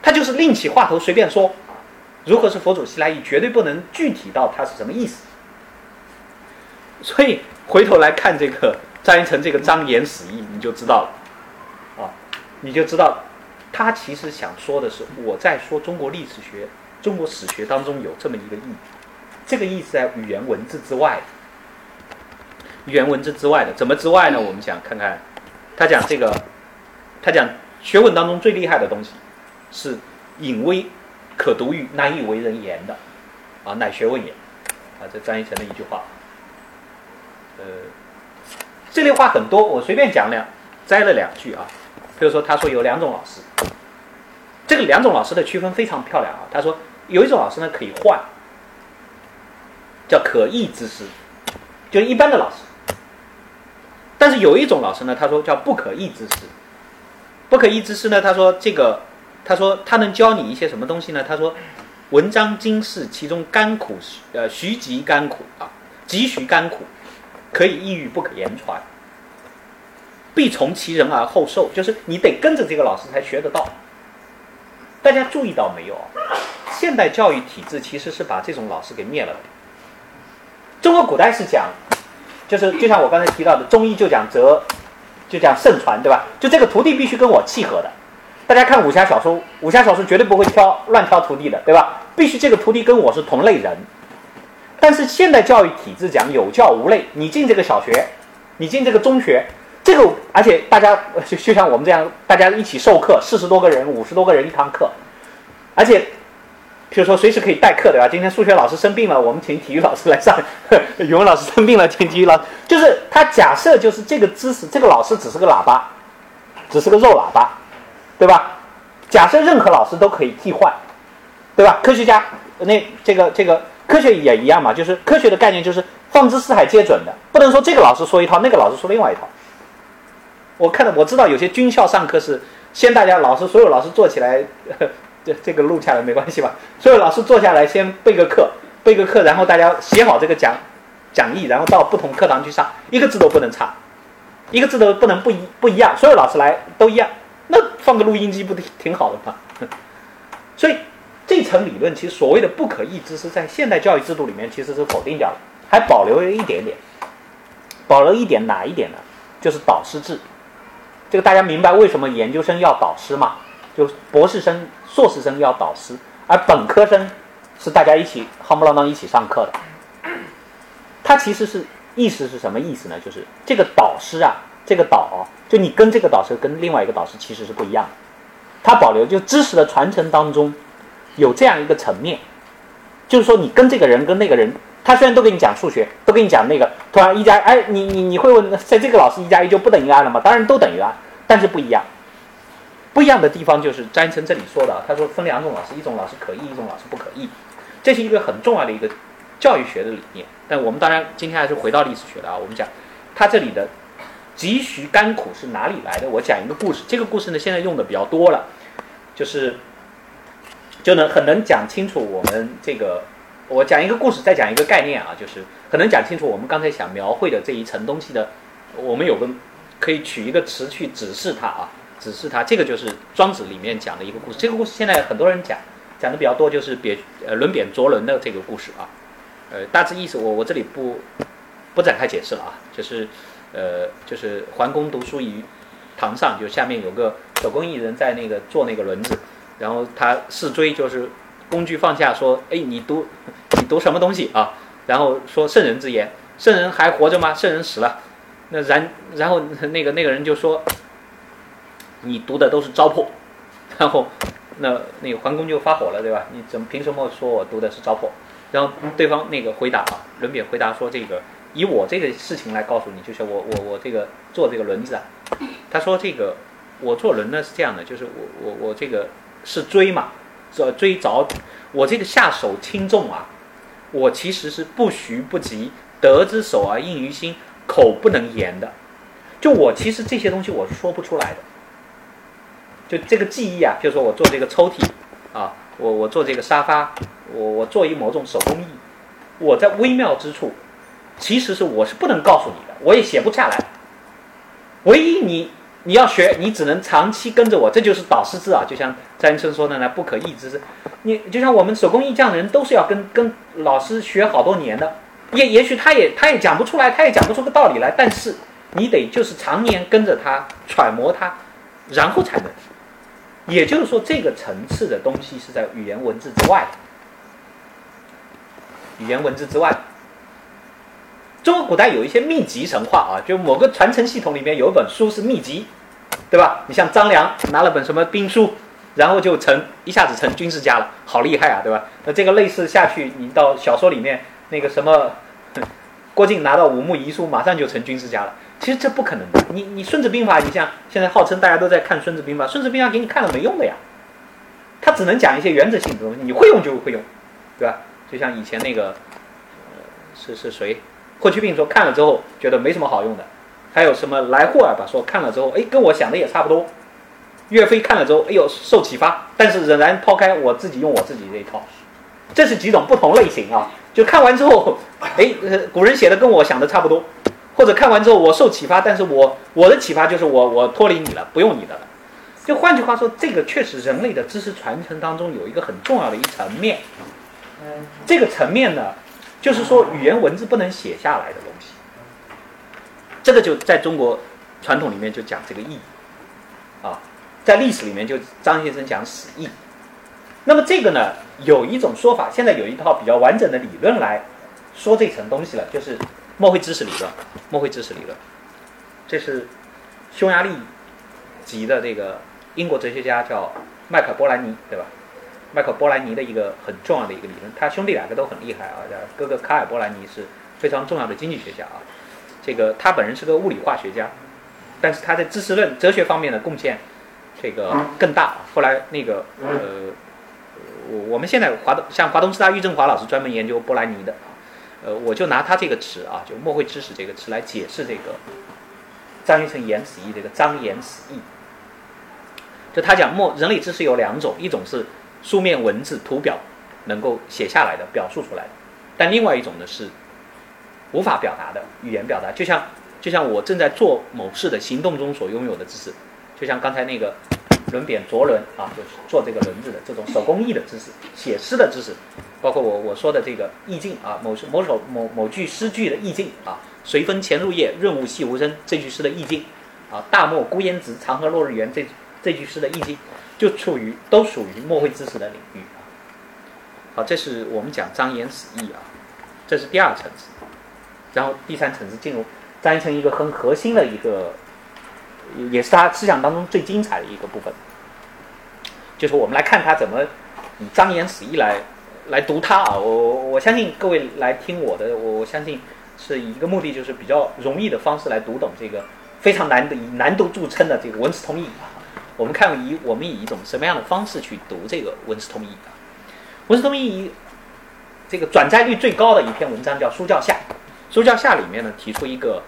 他就是另起话头随便说，如何是佛祖西来意，绝对不能具体到他是什么意思。所以回头来看这个张一成这个张言死意，你就知道了，啊，你就知道他其实想说的是我在说中国历史学、中国史学当中有这么一个意义，这个意是在语言文字之外的，语言文字之外的，怎么之外呢？我们想看看他讲这个，他讲学问当中最厉害的东西是隐微可读于难以为人言的，啊，乃学问也，啊，这张一成的一句话。呃，这类话很多，我随便讲两，摘了两句啊。比如说，他说有两种老师，这个两种老师的区分非常漂亮啊。他说有一种老师呢可以换，叫可易之师，就一般的老师。但是有一种老师呢，他说叫不可易之师。不可议之师呢，他说这个，他说他能教你一些什么东西呢？他说文章经世，其中甘苦，呃，徐极甘苦啊，极徐甘苦。可以抑郁，不可言传。必从其人而后受，就是你得跟着这个老师才学得到。大家注意到没有？现代教育体制其实是把这种老师给灭了的。中国古代是讲，就是就像我刚才提到的，中医就讲泽，就讲盛传，对吧？就这个徒弟必须跟我契合的。大家看武侠小说，武侠小说绝对不会挑乱挑徒弟的，对吧？必须这个徒弟跟我是同类人。但是现代教育体制讲有教无类，你进这个小学，你进这个中学，这个而且大家就就像我们这样，大家一起授课，四十多个人、五十多个人一堂课，而且，就是说随时可以代课，对吧？今天数学老师生病了，我们请体育老师来上；语文老师生病了，请体育老师。就是他假设就是这个知识，这个老师只是个喇叭，只是个肉喇叭，对吧？假设任何老师都可以替换，对吧？科学家那这个这个。科学也一样嘛，就是科学的概念就是放之四海皆准的，不能说这个老师说一套，那个老师说另外一套。我看到我知道有些军校上课是先大家老师所有老师坐起来，这这个录下来没关系吧？所有老师坐下来先备个课，备个课，然后大家写好这个讲讲义，然后到不同课堂去上，一个字都不能差，一个字都不能不一不一样，所有老师来都一样，那放个录音机不挺挺好的吗？所以。这层理论其实所谓的不可议之是，在现代教育制度里面其实是否定掉了，还保留了一点点，保留一点哪一点呢？就是导师制。这个大家明白为什么研究生要导师吗？就博士生、硕士生要导师，而本科生是大家一起夯不啷当一起上课的。他其实是意思是什么意思呢？就是这个导师啊，这个导，就你跟这个导师跟另外一个导师其实是不一样的。他保留就知识的传承当中。有这样一个层面，就是说你跟这个人跟那个人，他虽然都给你讲数学，都给你讲那个，突然一加哎，你你你会问，在这个老师一加一就不等于二了吗？当然都等于二，但是不一样。不一样的地方就是詹成这里说的，他说分两种老师，一种老师可议，一种老师不可议，这是一个很重要的一个教育学的理念。但我们当然今天还是回到历史学了啊，我们讲他这里的急需甘苦是哪里来的？我讲一个故事，这个故事呢现在用的比较多了，就是。就能很能讲清楚我们这个，我讲一个故事，再讲一个概念啊，就是很能讲清楚我们刚才想描绘的这一层东西的。我们有个可以取一个词去指示它啊，指示他。这个就是庄子里面讲的一个故事。这个故事现在很多人讲，讲的比较多，就是贬呃轮贬卓伦的这个故事啊。呃，大致意思我我这里不不展开解释了啊，就是呃就是桓公读书于堂上，就下面有个手工艺人在那个做那个轮子。然后他试追，就是工具放下，说：“哎，你读，你读什么东西啊？”然后说：“圣人之言。”圣人还活着吗？圣人死了。那然然后那个那个人就说：“你读的都是糟粕。”然后那那个桓公就发火了，对吧？你怎么凭什么说我读的是糟粕？然后对方那个回答啊，轮扁回答说：“这个以我这个事情来告诉你，就是我我我这个做这个轮子啊。”他说：“这个我做轮呢是这样的，就是我我我这个。”是追嘛？这追着我这个下手轻重啊，我其实是不徐不急，得之手而应于心，口不能言的。就我其实这些东西我是说不出来的。就这个技艺啊，就说我做这个抽屉啊，我我做这个沙发，我我做一某种手工艺，我在微妙之处，其实是我是不能告诉你的，我也写不下来。唯一你你要学，你只能长期跟着我，这就是导师制啊。就像张先生说的呢，不可抑制。你就像我们手工艺匠的人，都是要跟跟老师学好多年的。也也许他也他也讲不出来，他也讲不出个道理来，但是你得就是常年跟着他揣摩他，然后才能。也就是说，这个层次的东西是在语言文字之外的。语言文字之外，中国古代有一些秘籍神话啊，就某个传承系统里面有一本书是秘籍，对吧？你像张良拿了本什么兵书，然后就成一下子成军事家了，好厉害啊，对吧？那这个类似下去，你到小说里面那个什么，郭靖拿到五木遗书，马上就成军事家了。其实这不可能的。你你《孙子兵法》，你像现在号称大家都在看《孙子兵法》，《孙子兵法》给你看了没用的呀，他只能讲一些原则性的东西，你会用就会用，对吧？就像以前那个，呃，是是谁？霍去病说看了之后觉得没什么好用的，还有什么来霍尔吧说看了之后，哎，跟我想的也差不多。岳飞看了之后，哎呦受启发，但是仍然抛开我自己用我自己这一套。这是几种不同类型啊。就看完之后，哎，古人写的跟我想的差不多，或者看完之后我受启发，但是我我的启发就是我我脱离你了，不用你的了。就换句话说，这个确实人类的知识传承当中有一个很重要的一层面。这个层面呢，就是说语言文字不能写下来的东西，这个就在中国传统里面就讲这个意义，啊，在历史里面就张先生讲史意。那么这个呢，有一种说法，现在有一套比较完整的理论来说这层东西了，就是墨绘知识理论。墨绘知识理论，这是匈牙利籍的这个英国哲学家叫麦克波兰尼，对吧？麦克波兰尼的一个很重要的一个理论，他兄弟两个都很厉害啊。哥哥卡尔波兰尼是非常重要的经济学家啊。这个他本人是个物理化学家，但是他在知识论、哲学方面的贡献这个更大。后来那个呃，我我们现在华东像华东师大郁振华老师专门研究波兰尼的啊。呃，我就拿他这个词啊，就“墨绘知识”这个词来解释这个张玉成言史义这个张言史义。就他讲墨人类知识有两种，一种是。书面文字、图表能够写下来的、表述出来的，但另外一种呢是无法表达的语言表达，就像就像我正在做某事的行动中所拥有的知识，就像刚才那个轮扁着轮啊，就是做这个轮子的这种手工艺的知识、写诗的知识，包括我我说的这个意境啊，某某首某某句诗句的意境啊，随风潜入夜，润物细无声这句诗的意境啊，大漠孤烟直，长河落日圆这这句诗的意境。就处于都属于墨绘知识的领域啊。好，这是我们讲张言史意啊，这是第二层次。然后第三层次进入张一成一个很核心的一个，也是他思想当中最精彩的一个部分，就是我们来看他怎么以张言史义来来读他啊。我我相信各位来听我的，我我相信是以一个目的，就是比较容易的方式来读懂这个非常难的以难度著称的这个文史通义啊。我们看以我们以一种什么样的方式去读这个《文史通义》啊？《文史通义》这个转载率最高的一篇文章叫《书教下》，《书教下》里面呢提出一个，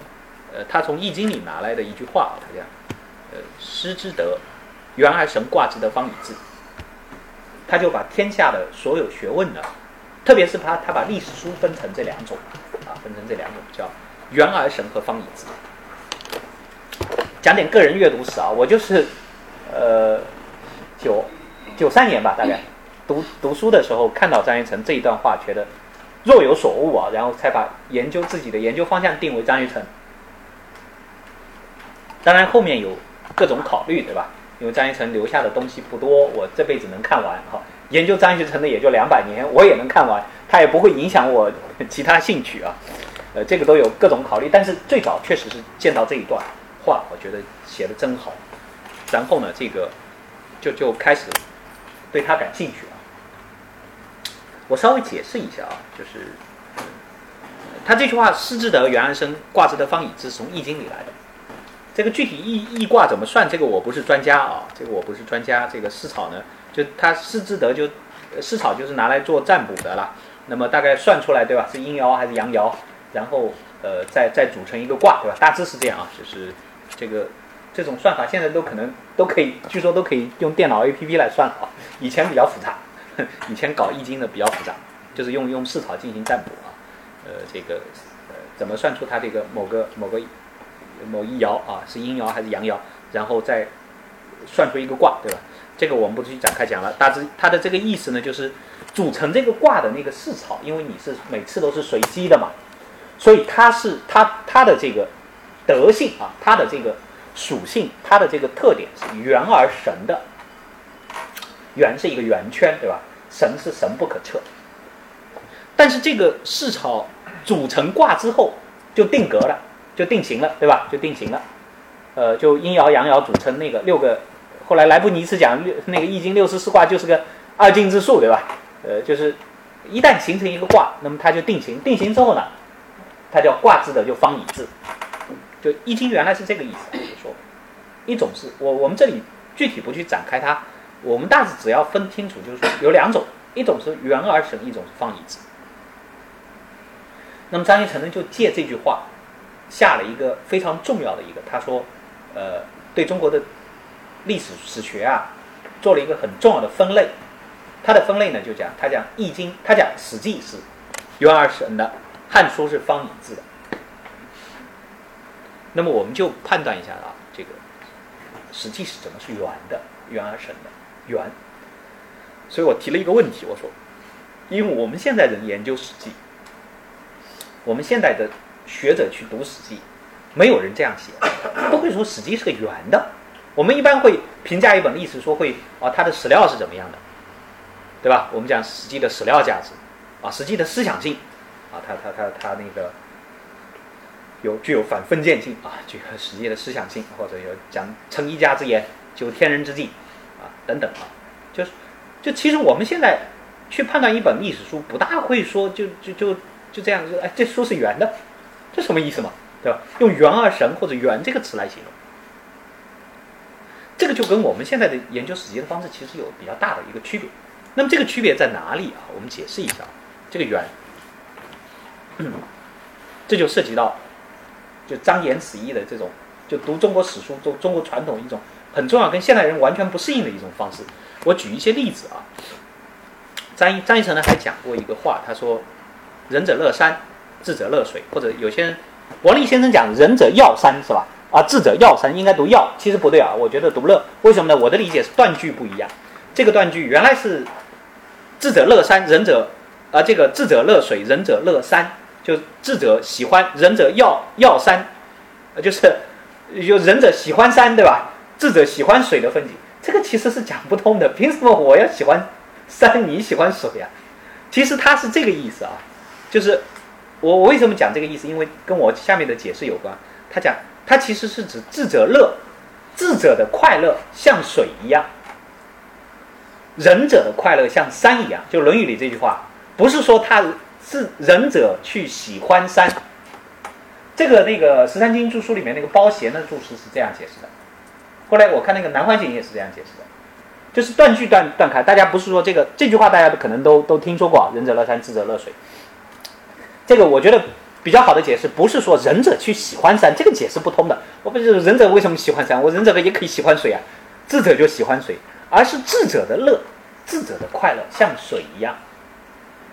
他从《易经》里拿来的一句话，他讲，呃，师之德，元而神卦之德方以治。他就把天下的所有学问呢，特别是他他把历史书分成这两种啊，分成这两种叫元而神和方以治。讲点个人阅读史啊，我就是。呃，九九三年吧，大概读读书的时候看到张一成这一段话，觉得若有所悟啊，然后才把研究自己的研究方向定为张一成。当然后面有各种考虑，对吧？因为张一成留下的东西不多，我这辈子能看完哈。研究张一成的也就两百年，我也能看完，他也不会影响我其他兴趣啊。呃，这个都有各种考虑，但是最早确实是见到这一段话，我觉得写的真好。然后呢，这个就就开始对他感兴趣了。我稍微解释一下啊，就是他这句话“师之德，元安生；卦之德，方以知”，从《易经》里来的。这个具体易易卦怎么算，这个我不是专家啊，这个我不是专家。这个师草呢，就他师之德就师草就是拿来做占卜的啦。那么大概算出来对吧？是阴爻还是阳爻？然后呃，再再组成一个卦对吧？大致是这样啊，就是这个。这种算法现在都可能都可以，据说都可以用电脑 A P P 来算了啊。以前比较复杂，以前搞易经的比较复杂，就是用用市草进行占卜啊。呃，这个呃怎么算出它这个某个某个某一爻啊是阴爻还是阳爻，然后再算出一个卦，对吧？这个我们不去展开讲了。大致它的这个意思呢，就是组成这个卦的那个四草，因为你是每次都是随机的嘛，所以它是它它的这个德性啊，它的这个属性，它的这个特点是圆而神的。圆是一个圆圈，对吧？神是神不可测。但是这个四草组成卦之后就定格了，就定型了，对吧？就定型了。呃，就阴爻阳爻组成那个六个，后来莱布尼茨讲六那个易经六十四卦就是个二进制数，对吧？呃，就是一旦形成一个卦，那么它就定型，定型之后呢，它叫卦字的就方以字。就易经原来是这个意思，就是说，一种是我我们这里具体不去展开它，我们大致只要分清楚，就是说有两种，一种是圆而成，一种是方以字。那么张一成呢，就借这句话，下了一个非常重要的一个，他说，呃，对中国的历史史学啊，做了一个很重要的分类。他的分类呢，就讲他讲《易经》，他讲《史记》是圆而神的，《汉书》是方以字的。那么我们就判断一下啊，这个《史记》是怎么是圆的，圆而神的圆。所以我提了一个问题，我说，因为我们现在人研究《史记》。我们现代的学者去读《史记》，没有人这样写，不会说《史记》是个圆的。我们一般会评价一本历史，说会啊，它的史料是怎么样的，对吧？我们讲《史记》的史料价值，啊，《史记》的思想性，啊，它它它它那个有具有反封建性啊，具有《史记》的思想性，或者有讲成一家之言，就天人之际，啊，等等啊，就是就其实我们现在去判断一本历史书，不大会说就就就。就这样，哎，这书是圆的，这什么意思嘛？对吧？用“圆而神”或者“圆”这个词来形容，这个就跟我们现在的研究史籍的方式其实有比较大的一个区别。那么这个区别在哪里啊？我们解释一下，这个“圆 ”，这就涉及到就张言此意的这种，就读中国史书、中中国传统一种很重要、跟现代人完全不适应的一种方式。我举一些例子啊，张张一成呢还讲过一个话，他说。仁者乐山，智者乐水，或者有些人，王立先生讲仁者要山是吧？啊，智者要山应该读要，其实不对啊，我觉得读乐。为什么呢？我的理解是断句不一样。这个断句原来是智者乐山，仁者啊，这个智者乐水，仁者乐山，就智者喜欢，仁者要要山，就是有仁者喜欢山对吧？智者喜欢水的风景，这个其实是讲不通的。凭什么我要喜欢山，你喜欢水呀？其实它是这个意思啊。就是我我为什么讲这个意思？因为跟我下面的解释有关。他讲，他其实是指智者乐，智者的快乐像水一样，仁者的快乐像山一样。就《论语》里这句话，不是说他是仁者去喜欢山。这个那个《十三经注疏》里面那个包贤的注释是这样解释的。后来我看那个南怀瑾也是这样解释的，就是断句断断开。大家不是说这个这句话，大家可能都都听说过，仁者乐山，智者乐水。这个我觉得比较好的解释，不是说仁者去喜欢山，这个解释不通的。我不是仁者为什么喜欢山，我仁者也可以喜欢水啊，智者就喜欢水，而是智者的乐，智者的快乐像水一样，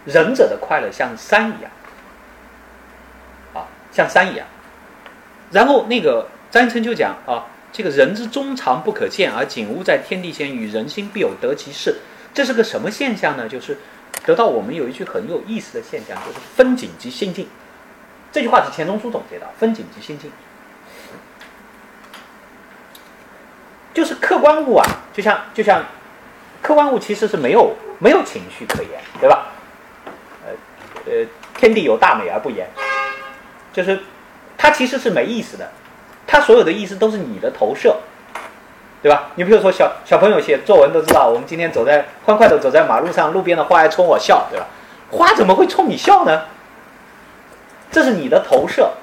仁者的快乐像山一样，啊，像山一样。然后那个张琛就讲啊，这个人之中长不可见，而景物在天地间，与人心必有得其事。这是个什么现象呢？就是。得到我们有一句很有意思的现象，就是分景即心境。这句话是钱钟书总结的，分景即心境，就是客观物啊，就像就像客观物其实是没有没有情绪可言，对吧？呃呃，天地有大美而不言，就是它其实是没意思的，它所有的意思都是你的投射。对吧？你比如说小小朋友写作文都知道，我们今天走在欢快的走在马路上，路边的花还冲我笑，对吧？花怎么会冲你笑呢？这是你的投射，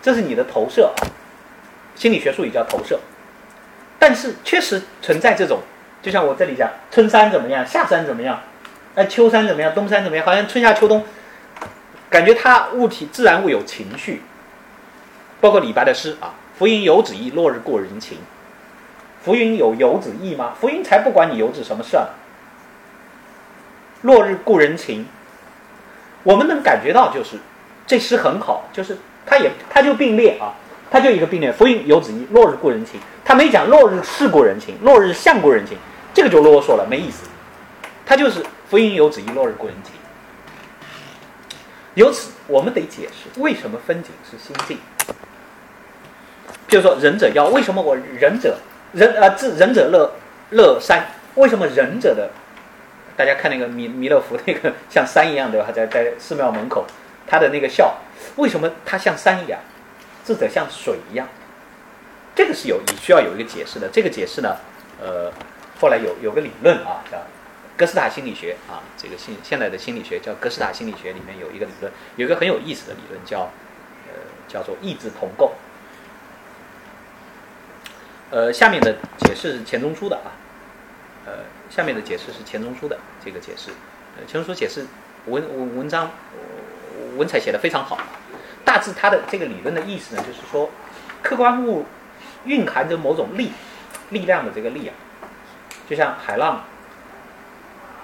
这是你的投射，心理学术语叫投射。但是确实存在这种，就像我这里讲，春山怎么样，夏山怎么样，哎，秋山怎么样，冬山怎么样？好像春夏秋冬，感觉它物体自然物有情绪，包括李白的诗啊，“浮云游子意，落日故人情。”浮云有游子意吗？浮云才不管你游子什么事儿。落日故人情，我们能感觉到就是这诗很好，就是它也它就并列啊，它就一个并列。浮云游子意，落日故人情。他没讲落日是故人情，落日像故人情，这个就啰嗦了，没意思。它就是浮云游子意，落日故人情。由此，我们得解释为什么风景是心境。就是说，仁者要为什么我仁者仁啊？智仁者乐乐山，为什么仁者的？大家看那个弥弥勒佛那个 像山一样的，在在寺庙门口，他的那个笑，为什么他像山一样？智者像水一样？这个是有你需要有一个解释的。这个解释呢，呃，后来有有个理论啊，叫哥斯塔心理学啊，这个现现在的心理学叫哥斯塔心理学里面有一个理论，有一个很有意思的理论叫呃叫做意志同构。呃，下面的解释是钱钟书的啊，呃，下面的解释是钱钟书的这个解释，呃，钱钟书解释文文文章文采写的非常好，大致他的这个理论的意思呢，就是说，客观物蕴含着某种力力量的这个力啊，就像海浪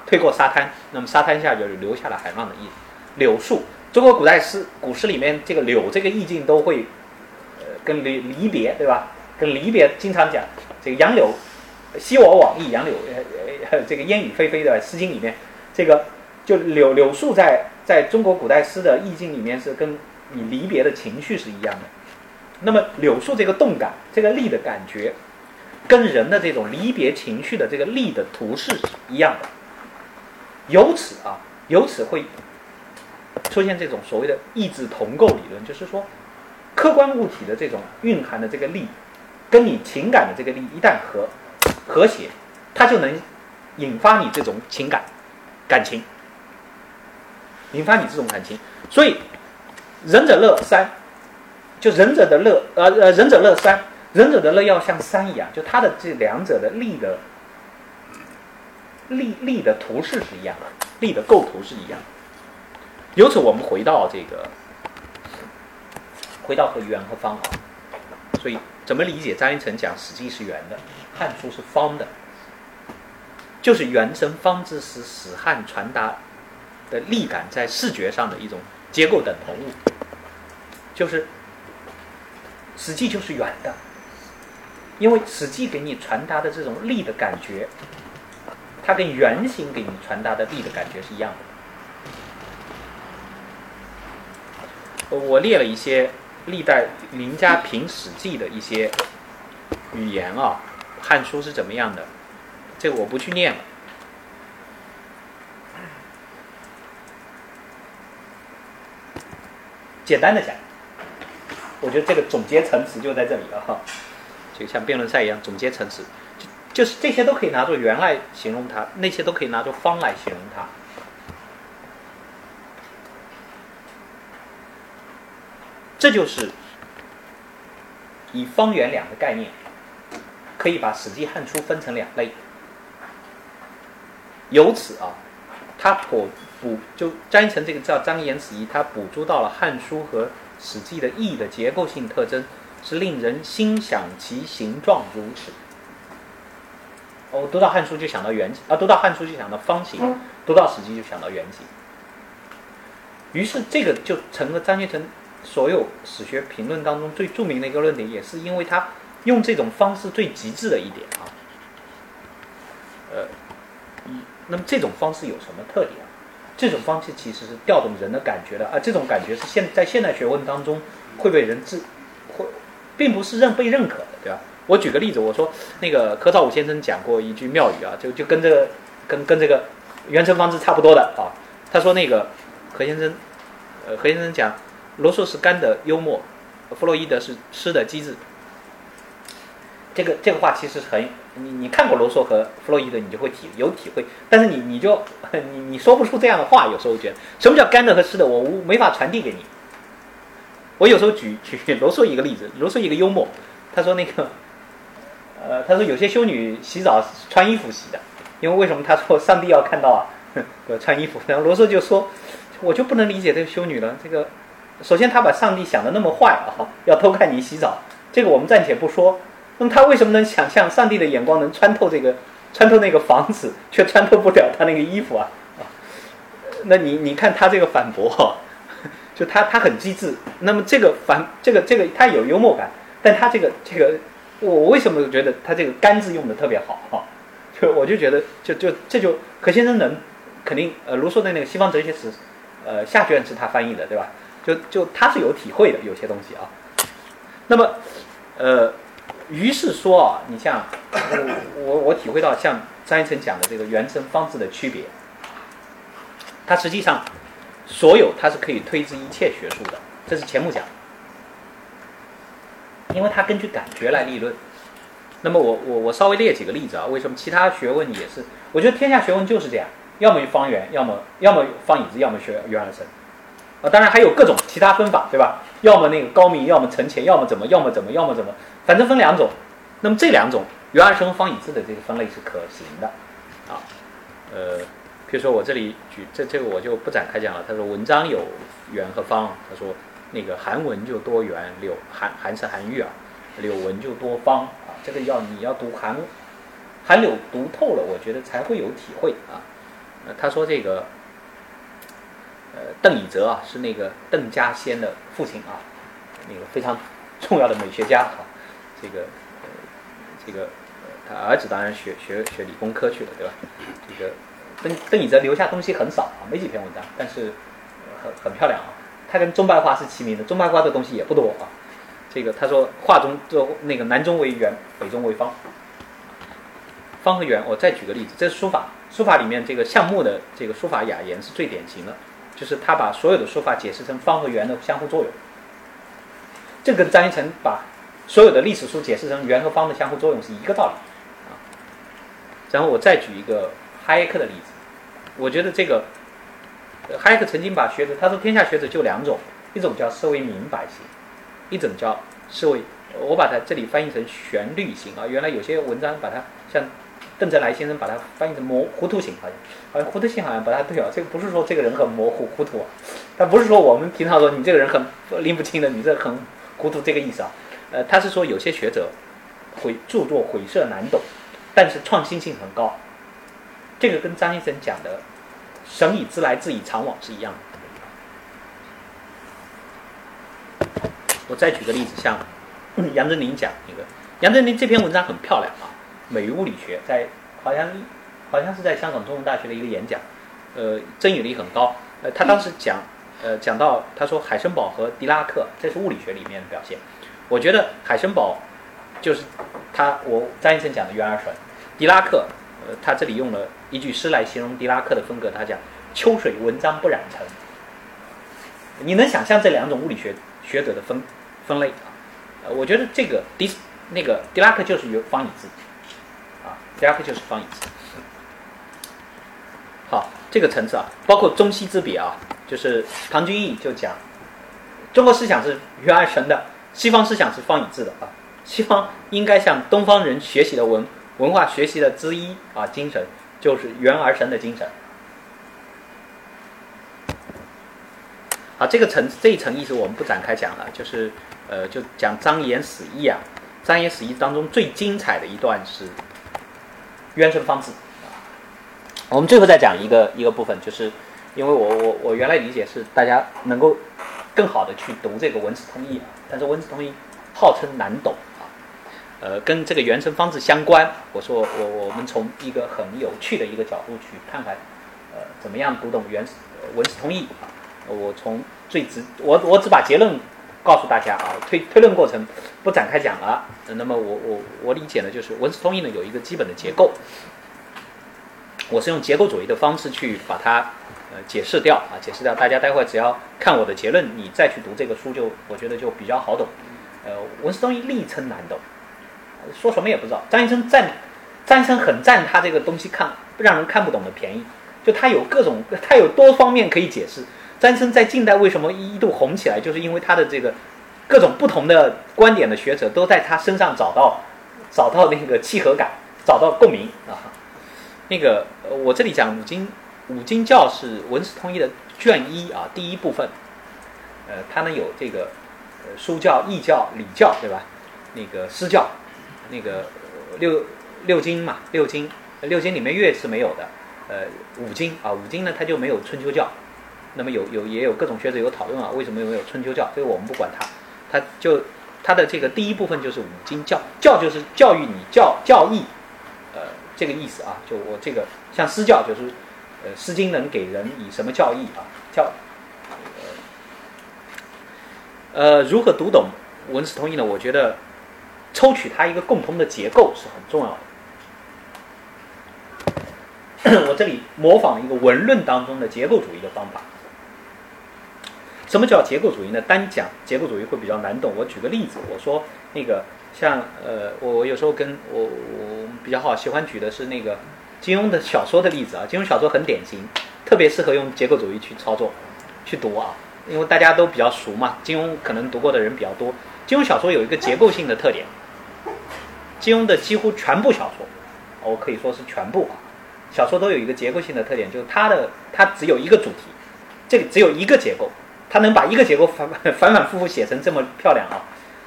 推过沙滩，那么沙滩下就留下了海浪的意思。柳树，中国古代诗古诗里面这个柳这个意境都会呃跟离离别对吧？跟离别经常讲，这个杨柳，昔我往矣，杨柳，呃呃，这个烟雨霏霏的《诗经》里面，这个就柳柳树在在中国古代诗的意境里面是跟你离别的情绪是一样的。那么柳树这个动感，这个力的感觉，跟人的这种离别情绪的这个力的图示是一样的。由此啊，由此会出现这种所谓的意志同构理论，就是说，客观物体的这种蕴含的这个力。跟你情感的这个力一旦和和谐，它就能引发你这种情感感情，引发你这种感情。所以仁者乐山，就仁者的乐，呃呃，仁者乐山，仁者的乐要像山一样，就它的这两者的力的力力的图式是一样的，力的构图是一样。由此，我们回到这个，回到和圆和方啊，所以。怎么理解张一成讲《史记》是圆的，《汉书》是方的？就是圆生方之时，史汉传达的力感在视觉上的一种结构等同物，就是《史记》就是圆的，因为《史记》给你传达的这种力的感觉，它跟圆形给你传达的力的感觉是一样的。我列了一些。历代名家评《史记》的一些语言啊，《汉书》是怎么样的？这个我不去念了。简单的讲，我觉得这个总结陈词就在这里了哈，就像辩论赛一样，总结陈词，就就是这些都可以拿作圆来形容它，那些都可以拿作方来形容它。这就是以方圆两个概念，可以把《史记》《汉书》分成两类。由此啊，他捕捕就张一成这个叫张延子仪，他捕捉到了《汉书》和《史记》的义的结构性特征，是令人心想其形状如此。哦，读到《汉书》就想到圆形，啊，读到《汉书》就想到方形，读到《史记》就想到圆形。于是这个就成了张学成。所有史学评论当中最著名的一个论点，也是因为他用这种方式最极致的一点啊。呃，那么这种方式有什么特点啊？这种方式其实是调动人的感觉的啊。这种感觉是现在现代学问当中会被人自会，并不是认被认可的，对吧？我举个例子，我说那个柯兆武先生讲过一句妙语啊，就就跟这个跟跟这个袁成方式差不多的啊。他说那个何先生，呃，何先生讲。罗素是干的幽默，弗洛伊德是湿的机智。这个这个话其实很，你你看过罗素和弗洛伊德，你就会体有体会。但是你你就你你说不出这样的话，有时候觉得什么叫干的和湿的，我无没法传递给你。我有时候举举罗素一个例子，罗素一个幽默，他说那个，呃，他说有些修女洗澡穿衣服洗的，因为为什么他说上帝要看到啊？要 穿衣服。然后罗素就说，我就不能理解这个修女了，这个。首先，他把上帝想的那么坏啊，要偷看你洗澡，这个我们暂且不说。那么他为什么能想象上帝的眼光能穿透这个，穿透那个房子，却穿透不了他那个衣服啊？那你你看他这个反驳，就他他很机智。那么这个反这个这个他有幽默感，但他这个这个我为什么觉得他这个“干”字用的特别好哈？就我就觉得就就这就何先生能肯定呃卢梭的那个西方哲学史呃下卷是他翻译的对吧？就就他是有体会的有些东西啊。那么呃于是说啊，你像我我我体会到像张一成讲的这个原生方字的区别，它实际上所有它是可以推知一切学术的，这是钱穆讲，因为他根据感觉来立论。那么我我我稍微列几个例子啊，为什么其他学问也是？我觉得天下学问就是这样，要么方圆，要么要么方椅子，要么学圆而生。啊，当然还有各种其他分法，对吧？要么那个高明，要么沉潜，要么怎么，要么怎么，要么怎么，反正分两种。那么这两种圆而生、方以字的这个分类是可行的，啊，呃，比如说我这里举这这个我就不展开讲了。他说文章有圆和方，他说那个韩文就多圆，柳韩韩是韩愈啊，柳文就多方啊。这个要你要读韩韩柳读透了，我觉得才会有体会啊。呃，他说这个。呃，邓以哲啊，是那个邓稼先的父亲啊，那个非常重要的美学家啊。这个，这个，他儿子当然学学学理工科去了，对吧？这个邓邓以哲留下东西很少啊，没几篇文章，但是很很漂亮啊。他跟中白花是齐名的，中白花的东西也不多啊。这个他说画中就那个南中为圆，北中为方，方和圆。我再举个例子，这是书法，书法里面这个项目的这个书法雅言是最典型的。就是他把所有的说法解释成方和圆的相互作用，这跟张一成把所有的历史书解释成圆和方的相互作用是一个道理啊。然后我再举一个哈耶克的例子，我觉得这个哈耶克曾经把学者他说天下学者就两种，一种叫思维明白型，一种叫思维，我把它这里翻译成旋律型啊。原来有些文章把它像。邓泽来先生把它翻译成模糊涂型，好像，好像糊涂型好像不太对啊。这个不是说这个人很模糊糊涂啊，他不是说我们平常说你这个人很拎不清的，你这很糊涂这个意思啊。呃，他是说有些学者会著作晦涩难懂，但是创新性很高。这个跟张医生讲的“神以知来，自以常往”是一样的。我再举个例子，像杨振宁讲一个，杨振宁这篇文章很漂亮啊。美物理学在好像好像是在香港中文大学的一个演讲，呃，争议力很高。呃，他当时讲，呃，讲到他说海森堡和狄拉克，这是物理学里面的表现。我觉得海森堡就是他，我张医生讲的圆而神。狄拉克，呃，他这里用了一句诗来形容狄拉克的风格，他讲秋水文章不染尘。你能想象这两种物理学学者的分分类啊？呃，我觉得这个狄那个狄拉克就是有方以字。第二个就是方以字。好，这个层次啊，包括中西之别啊，就是唐君毅就讲，中国思想是圆而神的，西方思想是方以字的啊。西方应该向东方人学习的文文化学习的之一啊，精神就是圆而神的精神。好，这个层这一层意思我们不展开讲了，就是呃，就讲张言死义啊。张言死义当中最精彩的一段是。渊生方字啊，我们最后再讲一个一个部分，就是因为我我我原来理解是大家能够更好的去读这个文字通义啊，但是文字通义号称难懂啊，呃，跟这个原生方字相关，我说我我们从一个很有趣的一个角度去看看，呃，怎么样读懂原文字通义啊？我从最直我我只把结论告诉大家啊，推推论过程不展开讲了。那么我我我理解呢，就是文词通义呢有一个基本的结构，我是用结构主义的方式去把它呃解释掉啊，解释掉。大家待会只要看我的结论，你再去读这个书，就我觉得就比较好懂。呃，文词通义力称难懂，说什么也不知道。张医生占张医生很占他这个东西看让人看不懂的便宜，就他有各种他有多方面可以解释。詹森在近代为什么一度红起来，就是因为他的这个。各种不同的观点的学者都在他身上找到，找到那个契合感，找到共鸣啊。那个我这里讲五经，五经教是文史通义的卷一啊，第一部分。呃，它呢有这个书教、义教、礼教，对吧？那个诗教，那个六六经嘛，六经，六经里面乐是没有的。呃，五经啊，五经呢它就没有春秋教。那么有有也有各种学者有讨论啊，为什么有没有春秋教？这个我们不管它，它就它的这个第一部分就是五经教，教就是教育你教教义，呃，这个意思啊，就我这个像私教就是呃《诗经》能给人以什么教义啊？教呃如何读懂文史通义呢？我觉得抽取它一个共同的结构是很重要的。我这里模仿一个文论当中的结构主义的方法。什么叫结构主义呢？单讲结构主义会比较难懂。我举个例子，我说那个像呃，我我有时候跟我我比较好喜欢举的是那个金庸的小说的例子啊。金庸小说很典型，特别适合用结构主义去操作去读啊，因为大家都比较熟嘛。金庸可能读过的人比较多。金庸小说有一个结构性的特点，金庸的几乎全部小说，我可以说是全部啊。小说都有一个结构性的特点，就是它的它只有一个主题，这里只有一个结构，它能把一个结构反反反复复写成这么漂亮啊！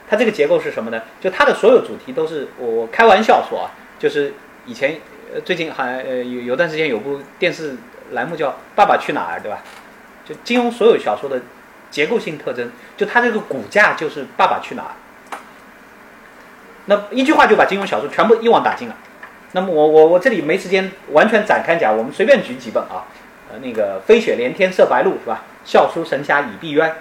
它这个结构是什么呢？就它的所有主题都是我我开玩笑说啊，就是以前呃最近还呃有有段时间有部电视栏目叫《爸爸去哪儿》，对吧？就金庸所有小说的结构性特征，就它这个骨架就是《爸爸去哪儿》，那一句话就把金庸小说全部一网打尽了。那么我我我这里没时间完全展开讲，我们随便举几本啊，呃，那个飞雪连天射白鹿是吧？笑书神侠倚碧鸳，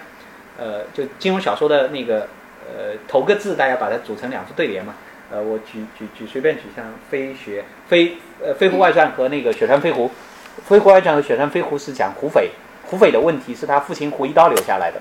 呃，就金庸小说的那个呃头个字，大家把它组成两副对联嘛。呃，我举举举随便举像飞雪飞呃飞狐外传和那个雪山飞狐，飞狐外传和雪山飞狐是讲胡斐，胡斐的问题是他父亲胡一刀留下来的，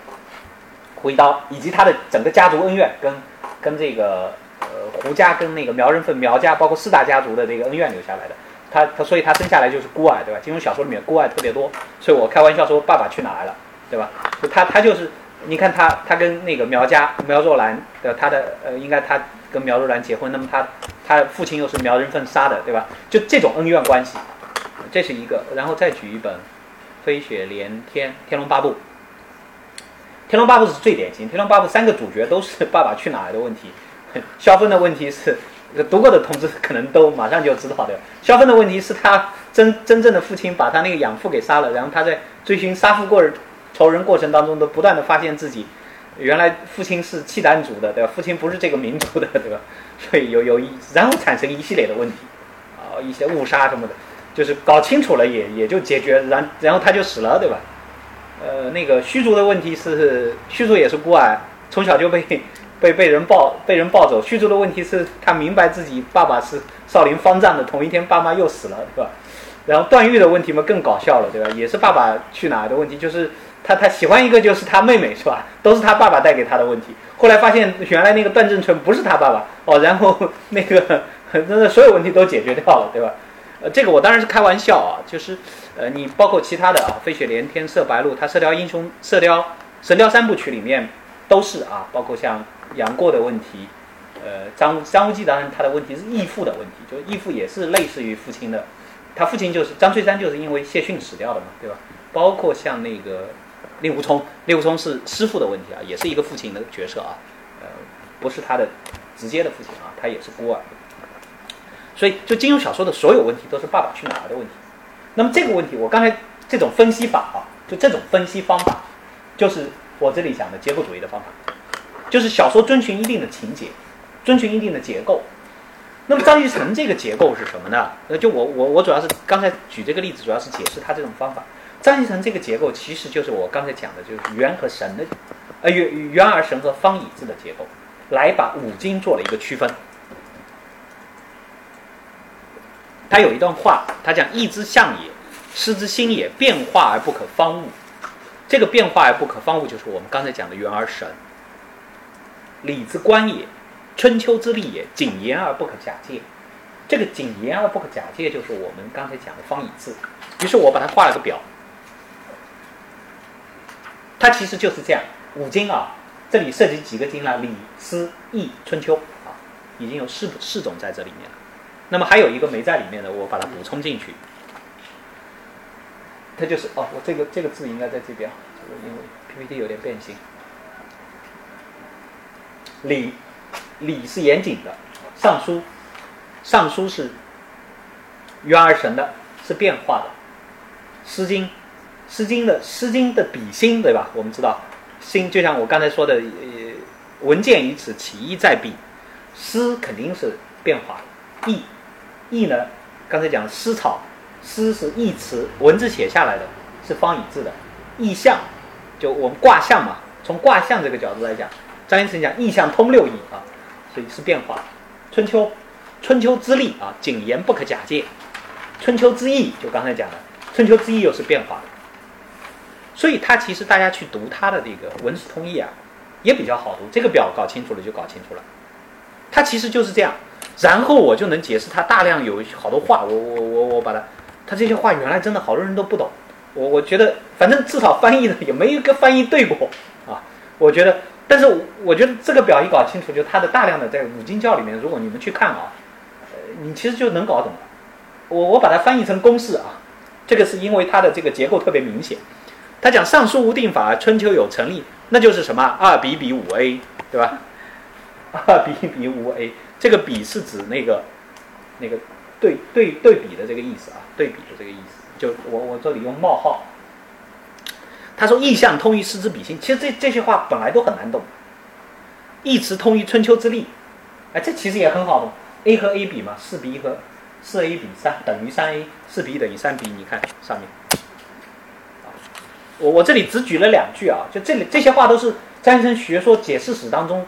胡一刀以及他的整个家族恩怨跟跟这个。呃，胡家跟那个苗人凤苗家，包括四大家族的这个恩怨留下来的，他他，所以他生下来就是孤儿，对吧？金庸小说里面孤儿特别多，所以我开玩笑说爸爸去哪儿了，对吧？就他他就是，你看他他跟那个苗家苗若兰的他的呃，应该他跟苗若兰结婚，那么他他父亲又是苗人凤杀的，对吧？就这种恩怨关系，这是一个，然后再举一本《飞雪连天》《天龙八部》，《天龙八部》是最典型，《天龙八部》三个主角都是爸爸去哪儿的问题。萧峰的问题是，读过的同志可能都马上就知道的。萧峰的问题是他真真正的父亲把他那个养父给杀了，然后他在追寻杀父过仇人过程当中，都不断的发现自己原来父亲是契丹族的，对吧？父亲不是这个民族的，对吧？所以有有一，然后产生一系列的问题，啊，一些误杀什么的，就是搞清楚了也也就解决，然然后他就死了，对吧？呃，那个虚竹的问题是，虚竹也是孤儿，从小就被。被被人抱被人抱走，虚竹的问题是他明白自己爸爸是少林方丈的，同一天爸妈又死了，对吧？然后段誉的问题嘛更搞笑了，对吧？也是爸爸去哪儿的问题，就是他他喜欢一个就是他妹妹，是吧？都是他爸爸带给他的问题。后来发现原来那个段正淳不是他爸爸哦，然后那个那所有问题都解决掉了，对吧？呃，这个我当然是开玩笑啊，就是呃你包括其他的啊，飞雪连天射白鹿，他射雕英雄射雕神雕三部曲里面都是啊，包括像。杨过的问题，呃，张张无忌当然他的问题是义父的问题，就是义父也是类似于父亲的，他父亲就是张翠山，就是因为谢逊死掉的嘛，对吧？包括像那个令狐冲，令狐冲是师傅的问题啊，也是一个父亲的角色啊，呃，不是他的直接的父亲啊，他也是孤儿。所以，就金庸小说的所有问题都是爸爸去哪儿的问题。那么这个问题，我刚才这种分析法啊，就这种分析方法，就是我这里讲的结构主义的方法。就是小说遵循一定的情节，遵循一定的结构。那么张玉成这个结构是什么呢？呃，就我我我主要是刚才举这个例子，主要是解释他这种方法。张玉成这个结构其实就是我刚才讲的，就是圆和神的，呃圆圆而神和方以字的结构，来把五经做了一个区分。他有一段话，他讲：“义之象也，师之心也，变化而不可方物。”这个变化而不可方物，就是我们刚才讲的圆而神。礼之官也，春秋之利也，谨言而不可假借。这个谨言而不可假借，就是我们刚才讲的方以字。于是我把它画了个表，它其实就是这样。五经啊，这里涉及几个经了？礼、诗、易、春秋啊，已经有四四种在这里面了。那么还有一个没在里面的，我把它补充进去。它就是哦，我这个这个字应该在这边，这个因为 PPT 有点变形。礼，礼是严谨的，尚书，尚书是圆而神的，是变化的，诗经诗经》的《诗经》的笔心，对吧？我们知道，心就像我刚才说的，呃，文见于此，起意在笔。诗肯定是变化的，意，意呢？刚才讲诗草，诗是意词，文字写下来的是方以字的。意象，就我们卦象嘛，从卦象这个角度来讲，张先生讲意象通六艺啊，所以是变化。春秋，春秋之力啊，谨言不可假借。春秋之意，就刚才讲的，春秋之意又是变化。所以它其实大家去读它的这个文史通义啊，也比较好读。这个表搞清楚了就搞清楚了。它其实就是这样，然后我就能解释它大量有好多话。我我我我把它，它这些话原来真的好多人都不懂。我我觉得反正至少翻译的也没一个翻译对过啊。我觉得，但是我觉得这个表一搞清楚，就它的大量的在五经教里面，如果你们去看啊，呃，你其实就能搞懂了。我我把它翻译成公式啊，这个是因为它的这个结构特别明显。他讲上书无定法，春秋有成立，那就是什么二比比五 a，对吧？二比比五 a，这个比是指那个那个对对对比的这个意思啊，对比的这个意思。就我我这里用冒号。他说意象通于诗之比心，其实这这些话本来都很难懂。一词通于春秋之力，哎，这其实也很好懂。a 和 a 比嘛，四比一和四 a 比三等于三 a，四比一等于三比，你看上面。我我这里只举了两句啊，就这里这些话都是詹生学说解释史当中，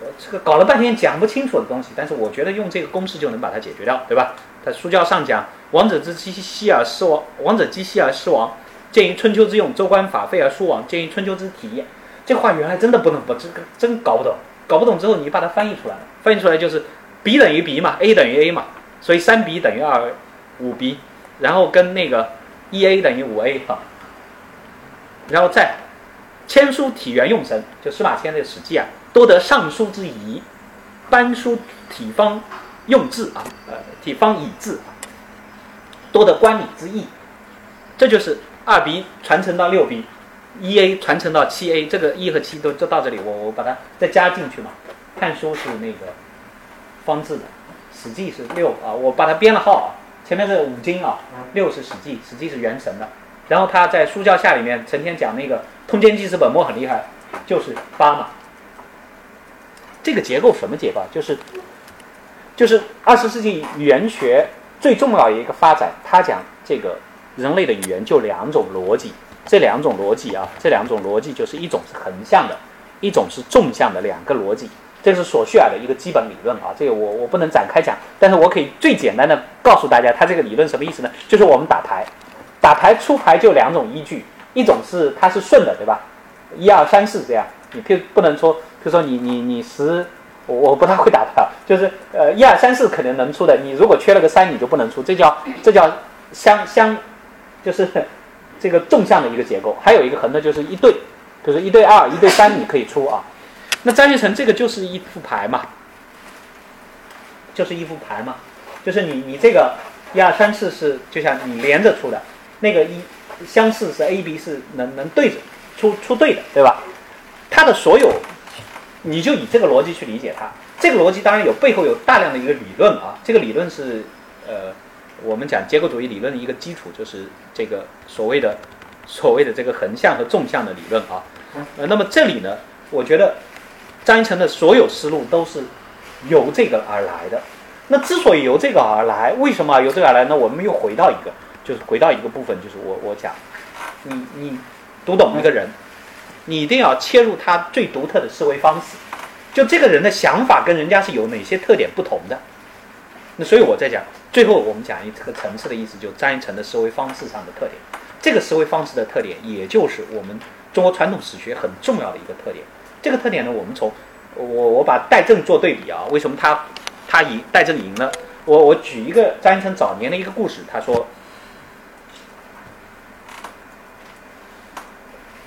呃，这个搞了半天讲不清楚的东西，但是我觉得用这个公式就能把它解决掉，对吧？在书教上讲，王者之姬息而失王，王者姬息而失王，鉴于春秋之用，周官法废而书亡，鉴于春秋之体。这话原来真的不能不这个真搞不懂，搞不懂之后你把它翻译出来，翻译出来就是 b 等于 b 嘛，a 等于 a 嘛，所以三 b 等于二五 b，然后跟那个一 a 等于五 a 啊。然后再签书体元用神，就司马迁的《史记》啊，多得尚书之仪，班书体方用字啊，呃，体方以字啊，多得观礼之意。这就是二 B 传承到六 B，一 A 传承到七 A，这个一和七都就到这里，我我把它再加进去嘛。看书是那个方字的，《史记》是六啊，我把它编了号啊，前面是五经啊，六是《史记》，《史记》是元神的。然后他在书教下里面成天讲那个通鉴记事本末很厉害，就是八嘛。这个结构什么结构？就是，就是二十世纪语言学最重要的一个发展。他讲这个人类的语言就两种逻辑，这两种逻辑啊，这两种逻辑就是一种是横向的，一种是纵向的两个逻辑。这是索绪尔的一个基本理论啊，这个我我不能展开讲，但是我可以最简单的告诉大家，他这个理论什么意思呢？就是我们打牌。打牌出牌就两种依据，一种是它是顺的，对吧？一二三四这样，你譬不能说，比如说你你你十，我我不太会打牌，就是呃一二三四可能能出的，你如果缺了个三，你就不能出，这叫这叫相相，就是这个纵向的一个结构。还有一个横的，就是一对，就是一对二，一对三，你可以出啊。那张学成这个就是一副牌嘛，就是一副牌嘛，就是你你这个一二三四是就像你连着出的。那个一相似是 A B 是能能对着出出对的，对吧？它的所有，你就以这个逻辑去理解它。这个逻辑当然有背后有大量的一个理论啊。这个理论是呃，我们讲结构主义理论的一个基础，就是这个所谓的所谓的这个横向和纵向的理论啊。呃，那么这里呢，我觉得张一成的所有思路都是由这个而来的。那之所以由这个而来，为什么由这个而来呢？我们又回到一个。就是回到一个部分，就是我我讲，你你读懂一个人，你一定要切入他最独特的思维方式，就这个人的想法跟人家是有哪些特点不同的。那所以我在讲，最后我们讲一这个层次的意思，就张一成的思维方式上的特点。这个思维方式的特点，也就是我们中国传统史学很重要的一个特点。这个特点呢，我们从我我把戴震做对比啊，为什么他他赢戴震赢了？我我举一个张一成早年的一个故事，他说。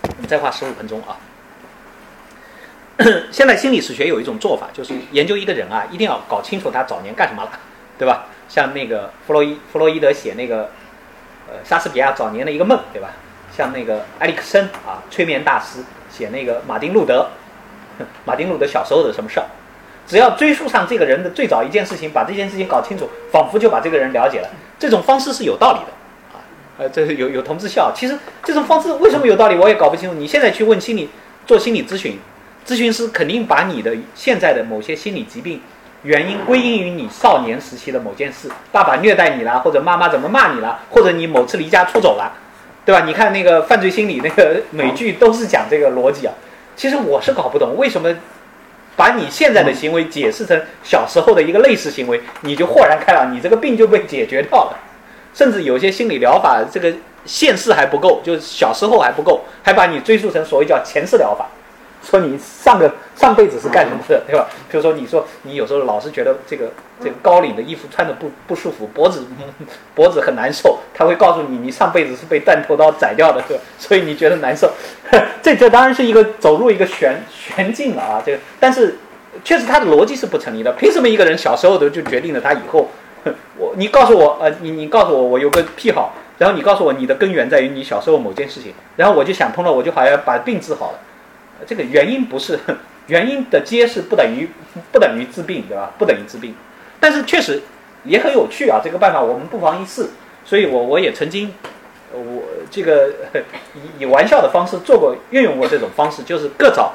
我们再花十五分钟啊！现在心理史学有一种做法，就是研究一个人啊，一定要搞清楚他早年干什么了，对吧？像那个弗洛伊弗洛伊德写那个呃莎士比亚早年的一个梦，对吧？像那个埃里克森啊，催眠大师写那个马丁路德，马丁路德小时候的什么事儿，只要追溯上这个人的最早一件事情，把这件事情搞清楚，仿佛就把这个人了解了。这种方式是有道理的啊，呃，这是有有同志笑。其实这种方式为什么有道理，我也搞不清楚。你现在去问心理做心理咨询，咨询师肯定把你的现在的某些心理疾病原因归因于你少年时期的某件事，爸爸虐待你啦，或者妈妈怎么骂你啦，或者你某次离家出走了，对吧？你看那个犯罪心理那个美剧都是讲这个逻辑啊。其实我是搞不懂为什么。把你现在的行为解释成小时候的一个类似行为，你就豁然开朗，你这个病就被解决掉了。甚至有些心理疗法，这个现世还不够，就是小时候还不够，还把你追溯成所谓叫前世疗法。说你上个上辈子是干什么的，对吧？比如说，你说你有时候老是觉得这个这个高领的衣服穿的不不舒服，脖子 脖子很难受，他会告诉你，你上辈子是被断头刀宰掉的，对吧？所以你觉得难受。这这当然是一个走入一个玄玄境了啊！这个，但是确实他的逻辑是不成立的。凭什么一个人小时候的就决定了他以后？我你告诉我，呃，你你告诉我，我有个癖好，然后你告诉我你的根源在于你小时候某件事情，然后我就想通了，我就好像把病治好了。这个原因不是 原因的揭示不等于不等于治病，对吧？不等于治病，但是确实也很有趣啊。这个办法我们不妨一试。所以我我也曾经我这个以 以玩笑的方式做过运用过这种方式，就是各找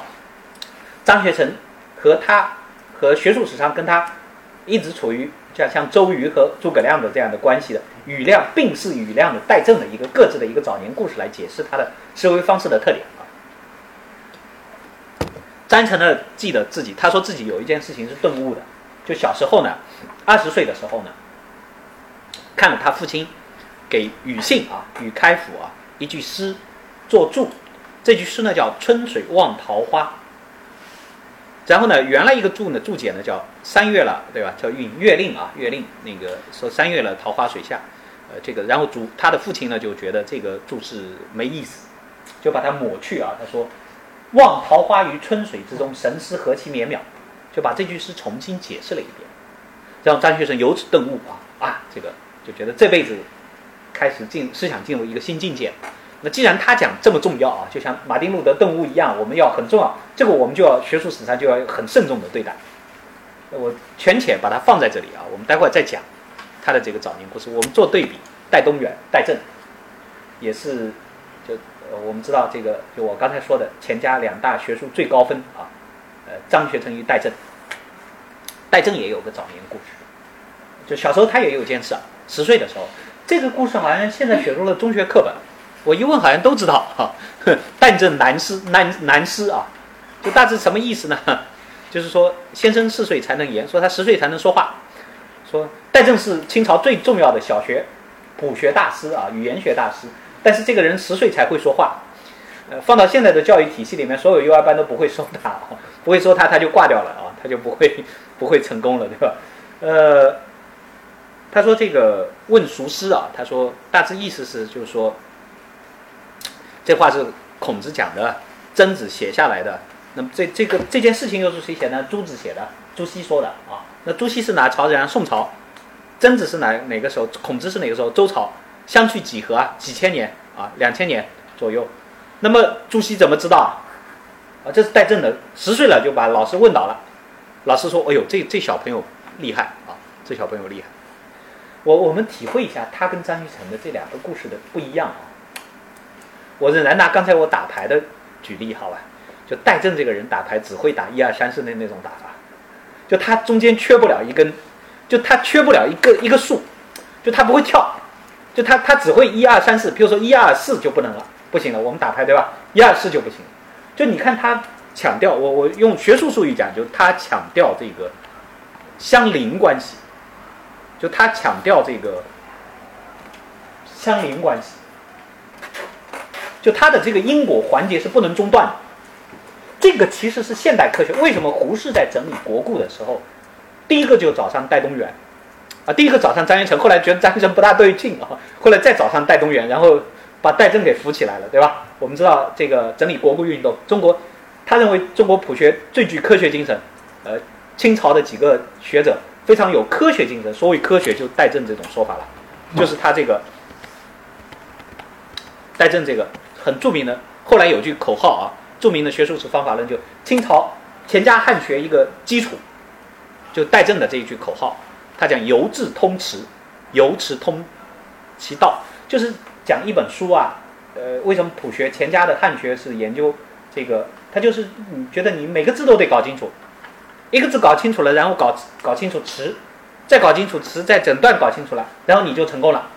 张学成和他和学术史上跟他一直处于像像周瑜和诸葛亮的这样的关系的庾亮病逝庾亮的代证的一个各自的一个早年故事来解释他的思维方式的特点。张成呢记得自己，他说自己有一件事情是顿悟的，就小时候呢，二十岁的时候呢，看了他父亲给庾信啊庾开府啊一句诗作注，这句诗呢叫“春水望桃花”，然后呢原来一个注呢注解呢叫“三月了”，对吧？叫韵月令啊月令那个说三月了桃花水下，呃这个然后主他的父亲呢就觉得这个注释没意思，就把它抹去啊，他说。望桃花于春水之中，神思何其绵渺，就把这句诗重新解释了一遍，让张学成由此顿悟啊啊，这个就觉得这辈子开始进思想进入一个新境界。那既然他讲这么重要啊，就像马丁路德顿悟一样，我们要很重要，这个我们就要学术史上就要很慎重的对待。我权且把它放在这里啊，我们待会儿再讲他的这个早年故事。我们做对比，戴东原、戴震，也是。我们知道这个，就我刚才说的，钱家两大学术最高分啊，呃，张学成与戴震。戴震也有个早年故事，就小时候他也有件事啊，十岁的时候，这个故事好像现在写入了中学课本，我一问好像都知道哈。戴震难师难难师啊，就大致什么意思呢？就是说先生四岁才能言，说他十岁才能说话。说戴震是清朝最重要的小学补学大师啊，语言学大师。但是这个人十岁才会说话，呃，放到现在的教育体系里面，所有幼儿班都不会收他，不会说他，他就挂掉了啊，他就不会 不会成功了，对吧？呃，他说这个问熟诗啊，他说大致意思是就是说，这话是孔子讲的，曾子写下来的。那么这这个这件事情又是谁写的？朱子写的，朱熹说的啊。那朱熹是哪朝人？宋朝。曾子是哪哪个时候？孔子是哪个时候？周朝。相去几何啊？几千年啊？两千年左右。那么朱熹怎么知道啊？啊，这是戴震的，十岁了就把老师问倒了。老师说：“哎呦，这这小朋友厉害啊！这小朋友厉害。”我我们体会一下他跟张学成的这两个故事的不一样啊。我仍然拿刚才我打牌的举例好吧？就戴震这个人打牌只会打一二三四的那种打法，就他中间缺不了一根，就他缺不了一个一个数，就他不会跳。就他他只会一二三四，比如说一二四就不能了，不行了。我们打牌对吧？一二四就不行。就你看他强调，我我用学术术语讲，就他强调这个相邻关系，就他强调这个相邻关系，就他的这个因果环节是不能中断的。这个其实是现代科学。为什么胡适在整理国故的时候，第一个就找上戴东原？啊，第一个找上张学成，后来觉得张学成不大对劲啊，后来再找上戴东原，然后把戴震给扶起来了，对吧？我们知道这个整理国故运动，中国他认为中国普学最具科学精神，呃，清朝的几个学者非常有科学精神，所谓科学就戴震这种说法了，就是他这个戴震这个很著名的，后来有句口号啊，著名的学术史方法论就清朝钱家汉学一个基础，就戴震的这一句口号。他讲“由字通持，由持通其道”，就是讲一本书啊，呃，为什么普学钱家的汉学是研究这个？他就是你觉得你每个字都得搞清楚，一个字搞清楚了，然后搞搞清楚词，再搞清楚词，再整段搞清楚了，然后你就成功了。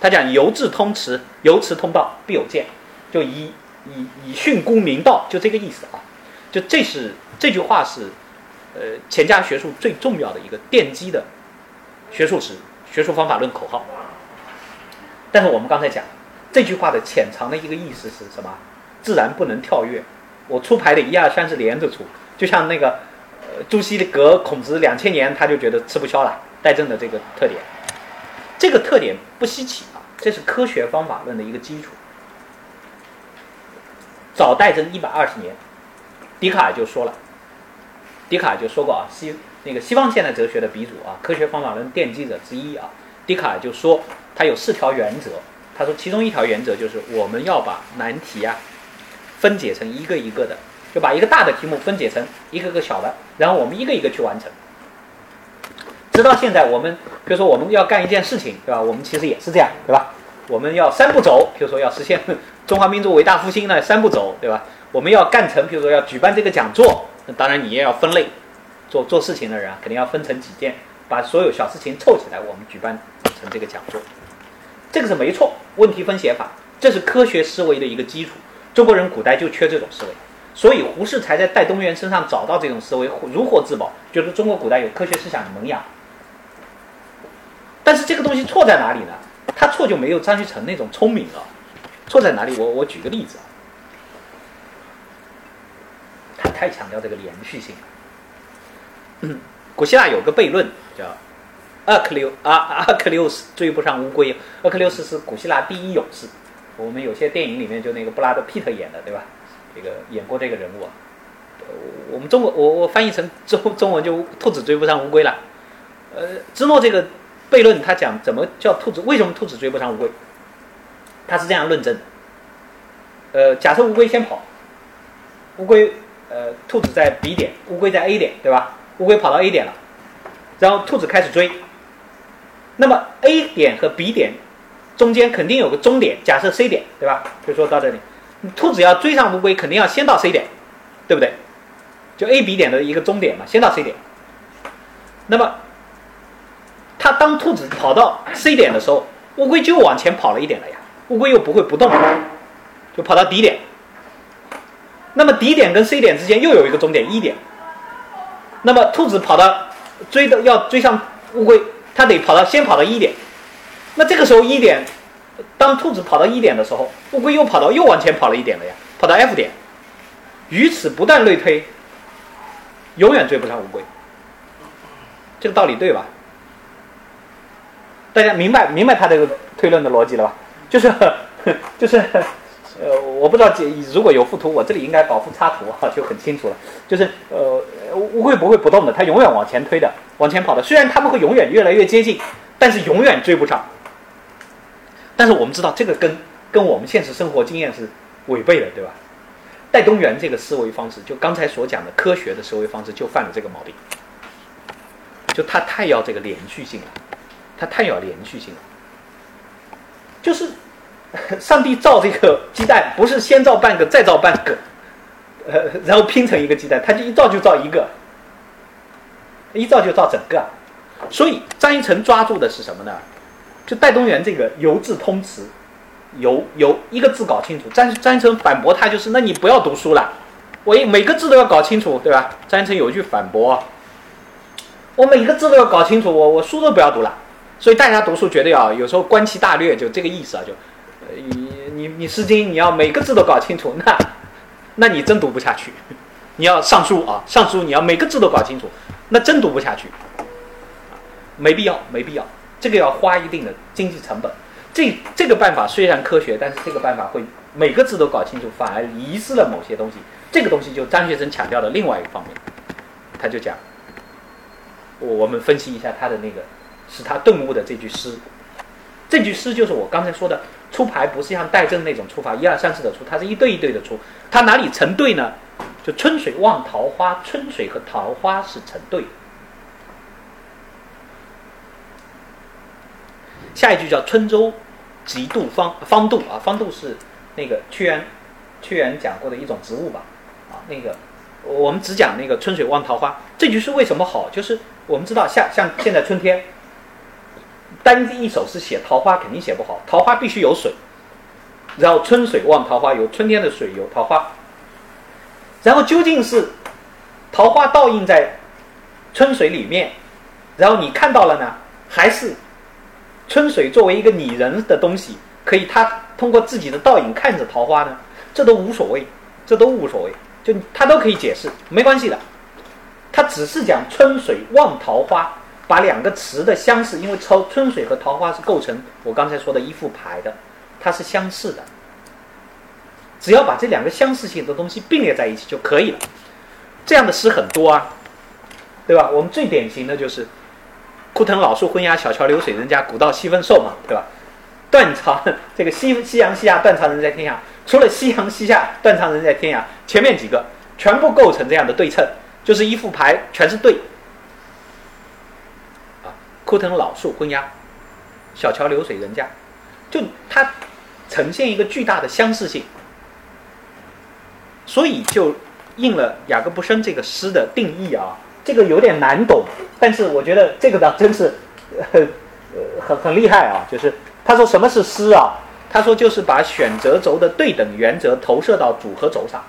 他讲由字通词，由词通道，必有见，就以以以训诂明道，就这个意思啊。就这是这句话是，呃，钱家学术最重要的一个奠基的学术史、学术方法论口号。但是我们刚才讲这句话的潜藏的一个意思是什么？自然不能跳跃。我出牌的一二三是连着出，就像那个呃朱熹的隔孔子两千年，他就觉得吃不消了。戴震的这个特点，这个特点不稀奇啊，这是科学方法论的一个基础。早戴震一百二十年，笛卡尔就说了，笛卡尔就说过啊，西那个西方现代哲学的鼻祖啊，科学方法论奠基者之一啊，笛卡尔就说他有四条原则，他说其中一条原则就是我们要把难题啊。分解成一个一个的，就把一个大的题目分解成一个个小的，然后我们一个一个去完成。直到现在，我们比如说我们要干一件事情，对吧？我们其实也是这样，对吧？我们要三步走，比如说要实现 中华民族伟大复兴呢，三步走，对吧？我们要干成，比如说要举办这个讲座，那当然你也要分类，做做事情的人啊，肯定要分成几件，把所有小事情凑起来，我们举办成这个讲座。这个是没错，问题分解法，这是科学思维的一个基础。中国人古代就缺这种思维，所以胡适才在戴东原身上找到这种思维，如获至宝，觉得中国古代有科学思想的萌芽。但是这个东西错在哪里呢？他错就没有张学成那种聪明了。错在哪里？我我举个例子啊，他太强调这个连续性了。古希腊有个悖论叫阿克琉阿阿克琉斯追不上乌龟，阿克琉斯是古希腊第一勇士。我们有些电影里面就那个布拉德皮特演的，对吧？这个演过这个人物，我们中国我我翻译成 中中文就兔子追不上乌龟了。呃，芝诺这个悖论他讲怎么叫兔子？为什么兔子追不上乌龟？他是这样论证的：呃，假设乌龟先跑，乌龟呃兔子在 B 点，乌龟在 A 点，对吧？乌龟跑到 A 点了，然后兔子开始追，那么 A 点和 B 点。中间肯定有个终点，假设 C 点，对吧？就说到这里，兔子要追上乌龟，肯定要先到 C 点，对不对？就 A、B 点的一个终点嘛，先到 C 点。那么，它当兔子跑到 C 点的时候，乌龟就往前跑了一点了呀，乌龟又不会不动，就跑到 D 点。那么 D 点跟 C 点之间又有一个终点 E 点。那么兔子跑到追的要追上乌龟，它得跑到先跑到 E 点。那这个时候 E 点，当兔子跑到 E 点的时候，乌龟又跑到又往前跑了一点了呀，跑到 F 点，于此不断类推，永远追不上乌龟。这个道理对吧？大家明白明白他这个推论的逻辑了吧？就是 就是，呃，我不知道如果有附图，我这里应该保附插图哈，就很清楚了。就是呃，乌龟不会不动的，它永远往前推的，往前跑的。虽然它们会永远越来越接近，但是永远追不上。但是我们知道，这个跟跟我们现实生活经验是违背的，对吧？戴东原这个思维方式，就刚才所讲的科学的思维方式，就犯了这个毛病。就他太要这个连续性了，他太要连续性了。就是 上帝造这个鸡蛋，不是先造半个，再造半个，呃，然后拼成一个鸡蛋，他就一造就造一个，一造就造整个。所以张一成抓住的是什么呢？就戴东原这个由字通词，由由一个字搞清楚。张张一成反驳他就是，那你不要读书了，我每个字都要搞清楚，对吧？张一成有一句反驳，我每个字都要搞清楚，我我书都不要读了。所以大家读书觉得要有时候观其大略，就这个意思啊，就，你你你诗经你要每个字都搞清楚，那那你真读不下去。你要上书啊，上书你要每个字都搞清楚，那真读不下去，没必要，没必要。这个要花一定的经济成本，这这个办法虽然科学，但是这个办法会每个字都搞清楚，反而遗失了某些东西。这个东西就张学成强调的另外一个方面，他就讲，我我们分析一下他的那个使他顿悟的这句诗，这句诗就是我刚才说的出牌不是像戴震那种出法一二三四的出，它是一对一对的出，它哪里成对呢？就春水望桃花，春水和桃花是成对。下一句叫“春舟极度方方度啊，方度是那个屈原屈原讲过的一种植物吧，啊，那个我们只讲那个春水望桃花，这句诗为什么好？就是我们知道像像现在春天，单一首诗写桃花肯定写不好，桃花必须有水，然后春水望桃花有春天的水有桃花，然后究竟是桃花倒映在春水里面，然后你看到了呢，还是？春水作为一个拟人的东西，可以他通过自己的倒影看着桃花呢，这都无所谓，这都无所谓，就他都可以解释，没关系的。他只是讲春水望桃花，把两个词的相似，因为春春水和桃花是构成我刚才说的一副牌的，它是相似的。只要把这两个相似性的东西并列在一起就可以了。这样的诗很多啊，对吧？我们最典型的就是。枯藤老树昏鸦，小桥流水人家，古道西风瘦嘛，对吧？断肠这个夕夕阳西下，断肠人在天涯。除了夕阳西下，断肠人在天涯，前面几个全部构成这样的对称，就是一副牌，全是对。枯藤老树昏鸦，小桥流水人家，就它呈现一个巨大的相似性，所以就应了雅各布生这个诗的定义啊。这个有点难懂，但是我觉得这个倒真是，呃，很很厉害啊！就是他说什么是诗啊？他说就是把选择轴的对等原则投射到组合轴上。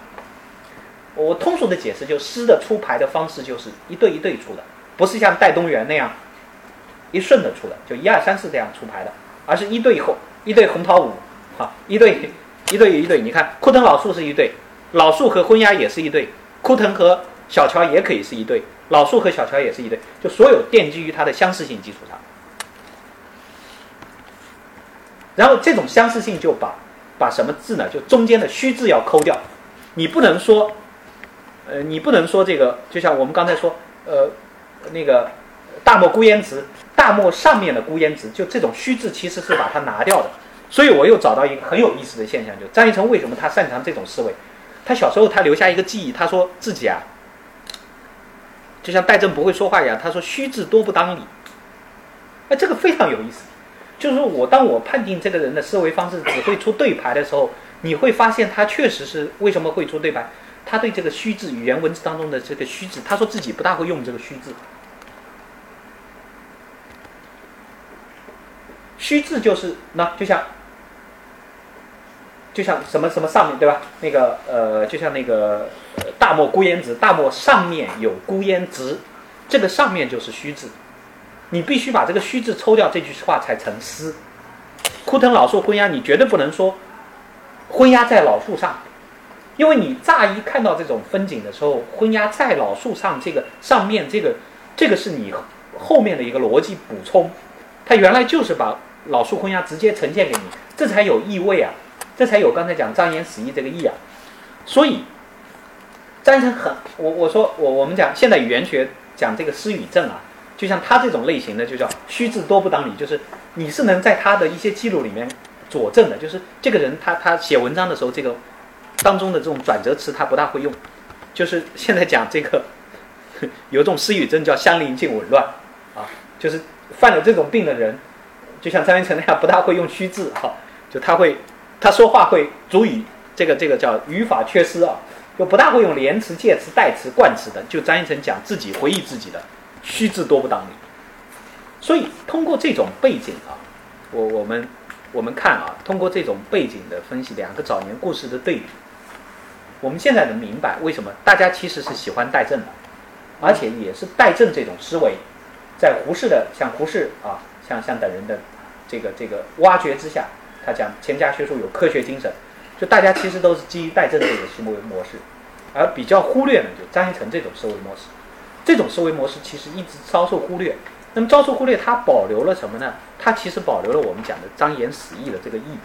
我通俗的解释，就诗的出牌的方式就是一对一对出的，不是像戴东原那样一顺的出的，就一二三四这样出牌的，而是一对后一对红桃五，哈，一对一对一对。你看，枯藤老树是一对，老树和昏鸦也是一对，枯藤和小桥也可以是一对。老树和小桥也是一对，就所有奠基于它的相似性基础上，然后这种相似性就把把什么字呢？就中间的虚字要抠掉，你不能说，呃，你不能说这个，就像我们刚才说，呃，那个大漠孤烟直，大漠上面的孤烟直，就这种虚字其实是把它拿掉的。所以我又找到一个很有意思的现象，就张一成为什么他擅长这种思维？他小时候他留下一个记忆，他说自己啊。就像戴震不会说话一样，他说虚字多不当理。哎，这个非常有意思。就是说我当我判定这个人的思维方式只会出对牌的时候，你会发现他确实是为什么会出对牌？他对这个虚字语言文字当中的这个虚字，他说自己不大会用这个虚字。虚字就是那就像。就像什么什么上面对吧？那个呃，就像那个大漠孤烟直，大漠上面有孤烟直，这个上面就是虚字，你必须把这个虚字抽掉，这句话才成诗。枯藤老树昏鸦，你绝对不能说昏鸦在老树上，因为你乍一看到这种风景的时候，昏鸦在老树上，这个上面这个这个是你后面的一个逻辑补充，它原来就是把老树昏鸦直接呈现给你，这才有意味啊。这才有刚才讲张言死意这个意啊，所以张成很我我说我我们讲现代语言学讲这个失语症啊，就像他这种类型的就叫虚字多不当理，就是你是能在他的一些记录里面佐证的，就是这个人他他写文章的时候这个当中的这种转折词他不大会用，就是现在讲这个 有一种失语症叫相邻近紊乱啊，就是犯了这种病的人，就像张元成那样不大会用虚字哈，就他会。他说话会主语，这个这个叫语法缺失啊，就不大会用连词、介词、代词、冠词的。就张一成讲自己回忆自己的虚字多不当理。所以通过这种背景啊，我我们我们看啊，通过这种背景的分析，两个早年故事的对比，我们现在能明白为什么大家其实是喜欢戴震的，而且也是戴震这种思维，在胡适的像胡适啊，像像等人的这个这个挖掘之下。他讲钱家学术有科学精神，就大家其实都是基于戴震这个思维模式，而比较忽略呢，就张一成这种思维模式。这种思维模式其实一直遭受忽略。那么遭受忽略，它保留了什么呢？它其实保留了我们讲的张言死义的这个义。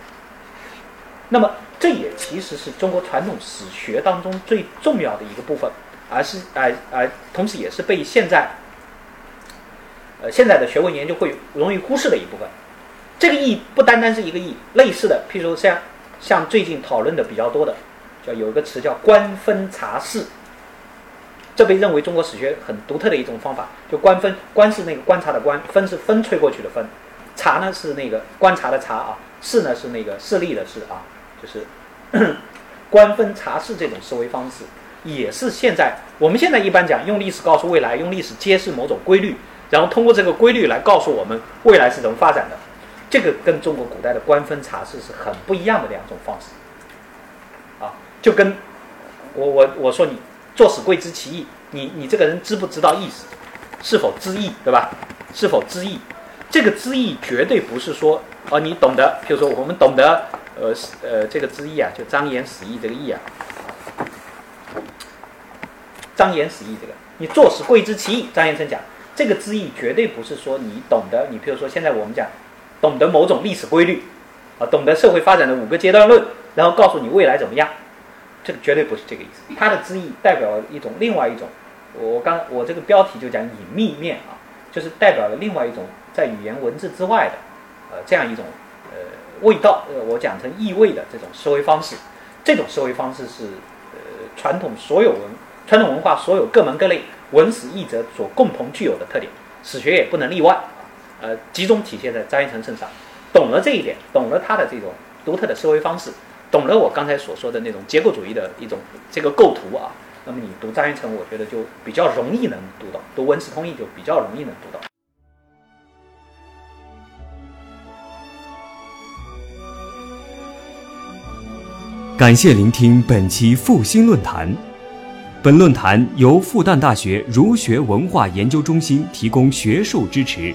那么这也其实是中国传统史学当中最重要的一个部分，而是而而同时也是被现在呃现在的学问研究会容易忽视的一部分。这个义不单单是一个义，类似的，譬如像像最近讨论的比较多的，叫有一个词叫观分察事，这被认为中国史学很独特的一种方法。就观分，观是那个观察的观，分是风吹过去的风，察呢是那个观察的察啊，视呢是那个势力的视啊，就是 观分察视这种思维方式，也是现在我们现在一般讲用历史告诉未来，用历史揭示某种规律，然后通过这个规律来告诉我们未来是怎么发展的。这个跟中国古代的观分察事是很不一样的两种方式，啊，就跟我我我说你做死贵知其意，你你这个人知不知道意思，是否知意，对吧？是否知意？这个知意绝对不是说哦，你懂得，比如说我们懂得，呃呃，这个知意啊，就张言死意这个意啊，张言死意这个，你做死贵知其意，张先生讲这个知意绝对不是说你懂得，你比如说现在我们讲。懂得某种历史规律，啊，懂得社会发展的五个阶段论，然后告诉你未来怎么样，这个绝对不是这个意思。它的知意代表了一种另外一种，我刚我这个标题就讲隐秘面啊，就是代表了另外一种在语言文字之外的，呃，这样一种呃味道，呃，我讲成意味的这种思维方式。这种思维方式是呃传统所有文传统文化所有各门各类文史译者所共同具有的特点，史学也不能例外。呃，集中体现在张一成身上，懂了这一点，懂了他的这种独特的思维方式，懂了我刚才所说的那种结构主义的一种这个构图啊，那么你读张一成，我觉得就比较容易能读到；读文史通义就比较容易能读到。感谢聆听本期复兴论坛，本论坛由复旦大学儒学文化研究中心提供学术支持。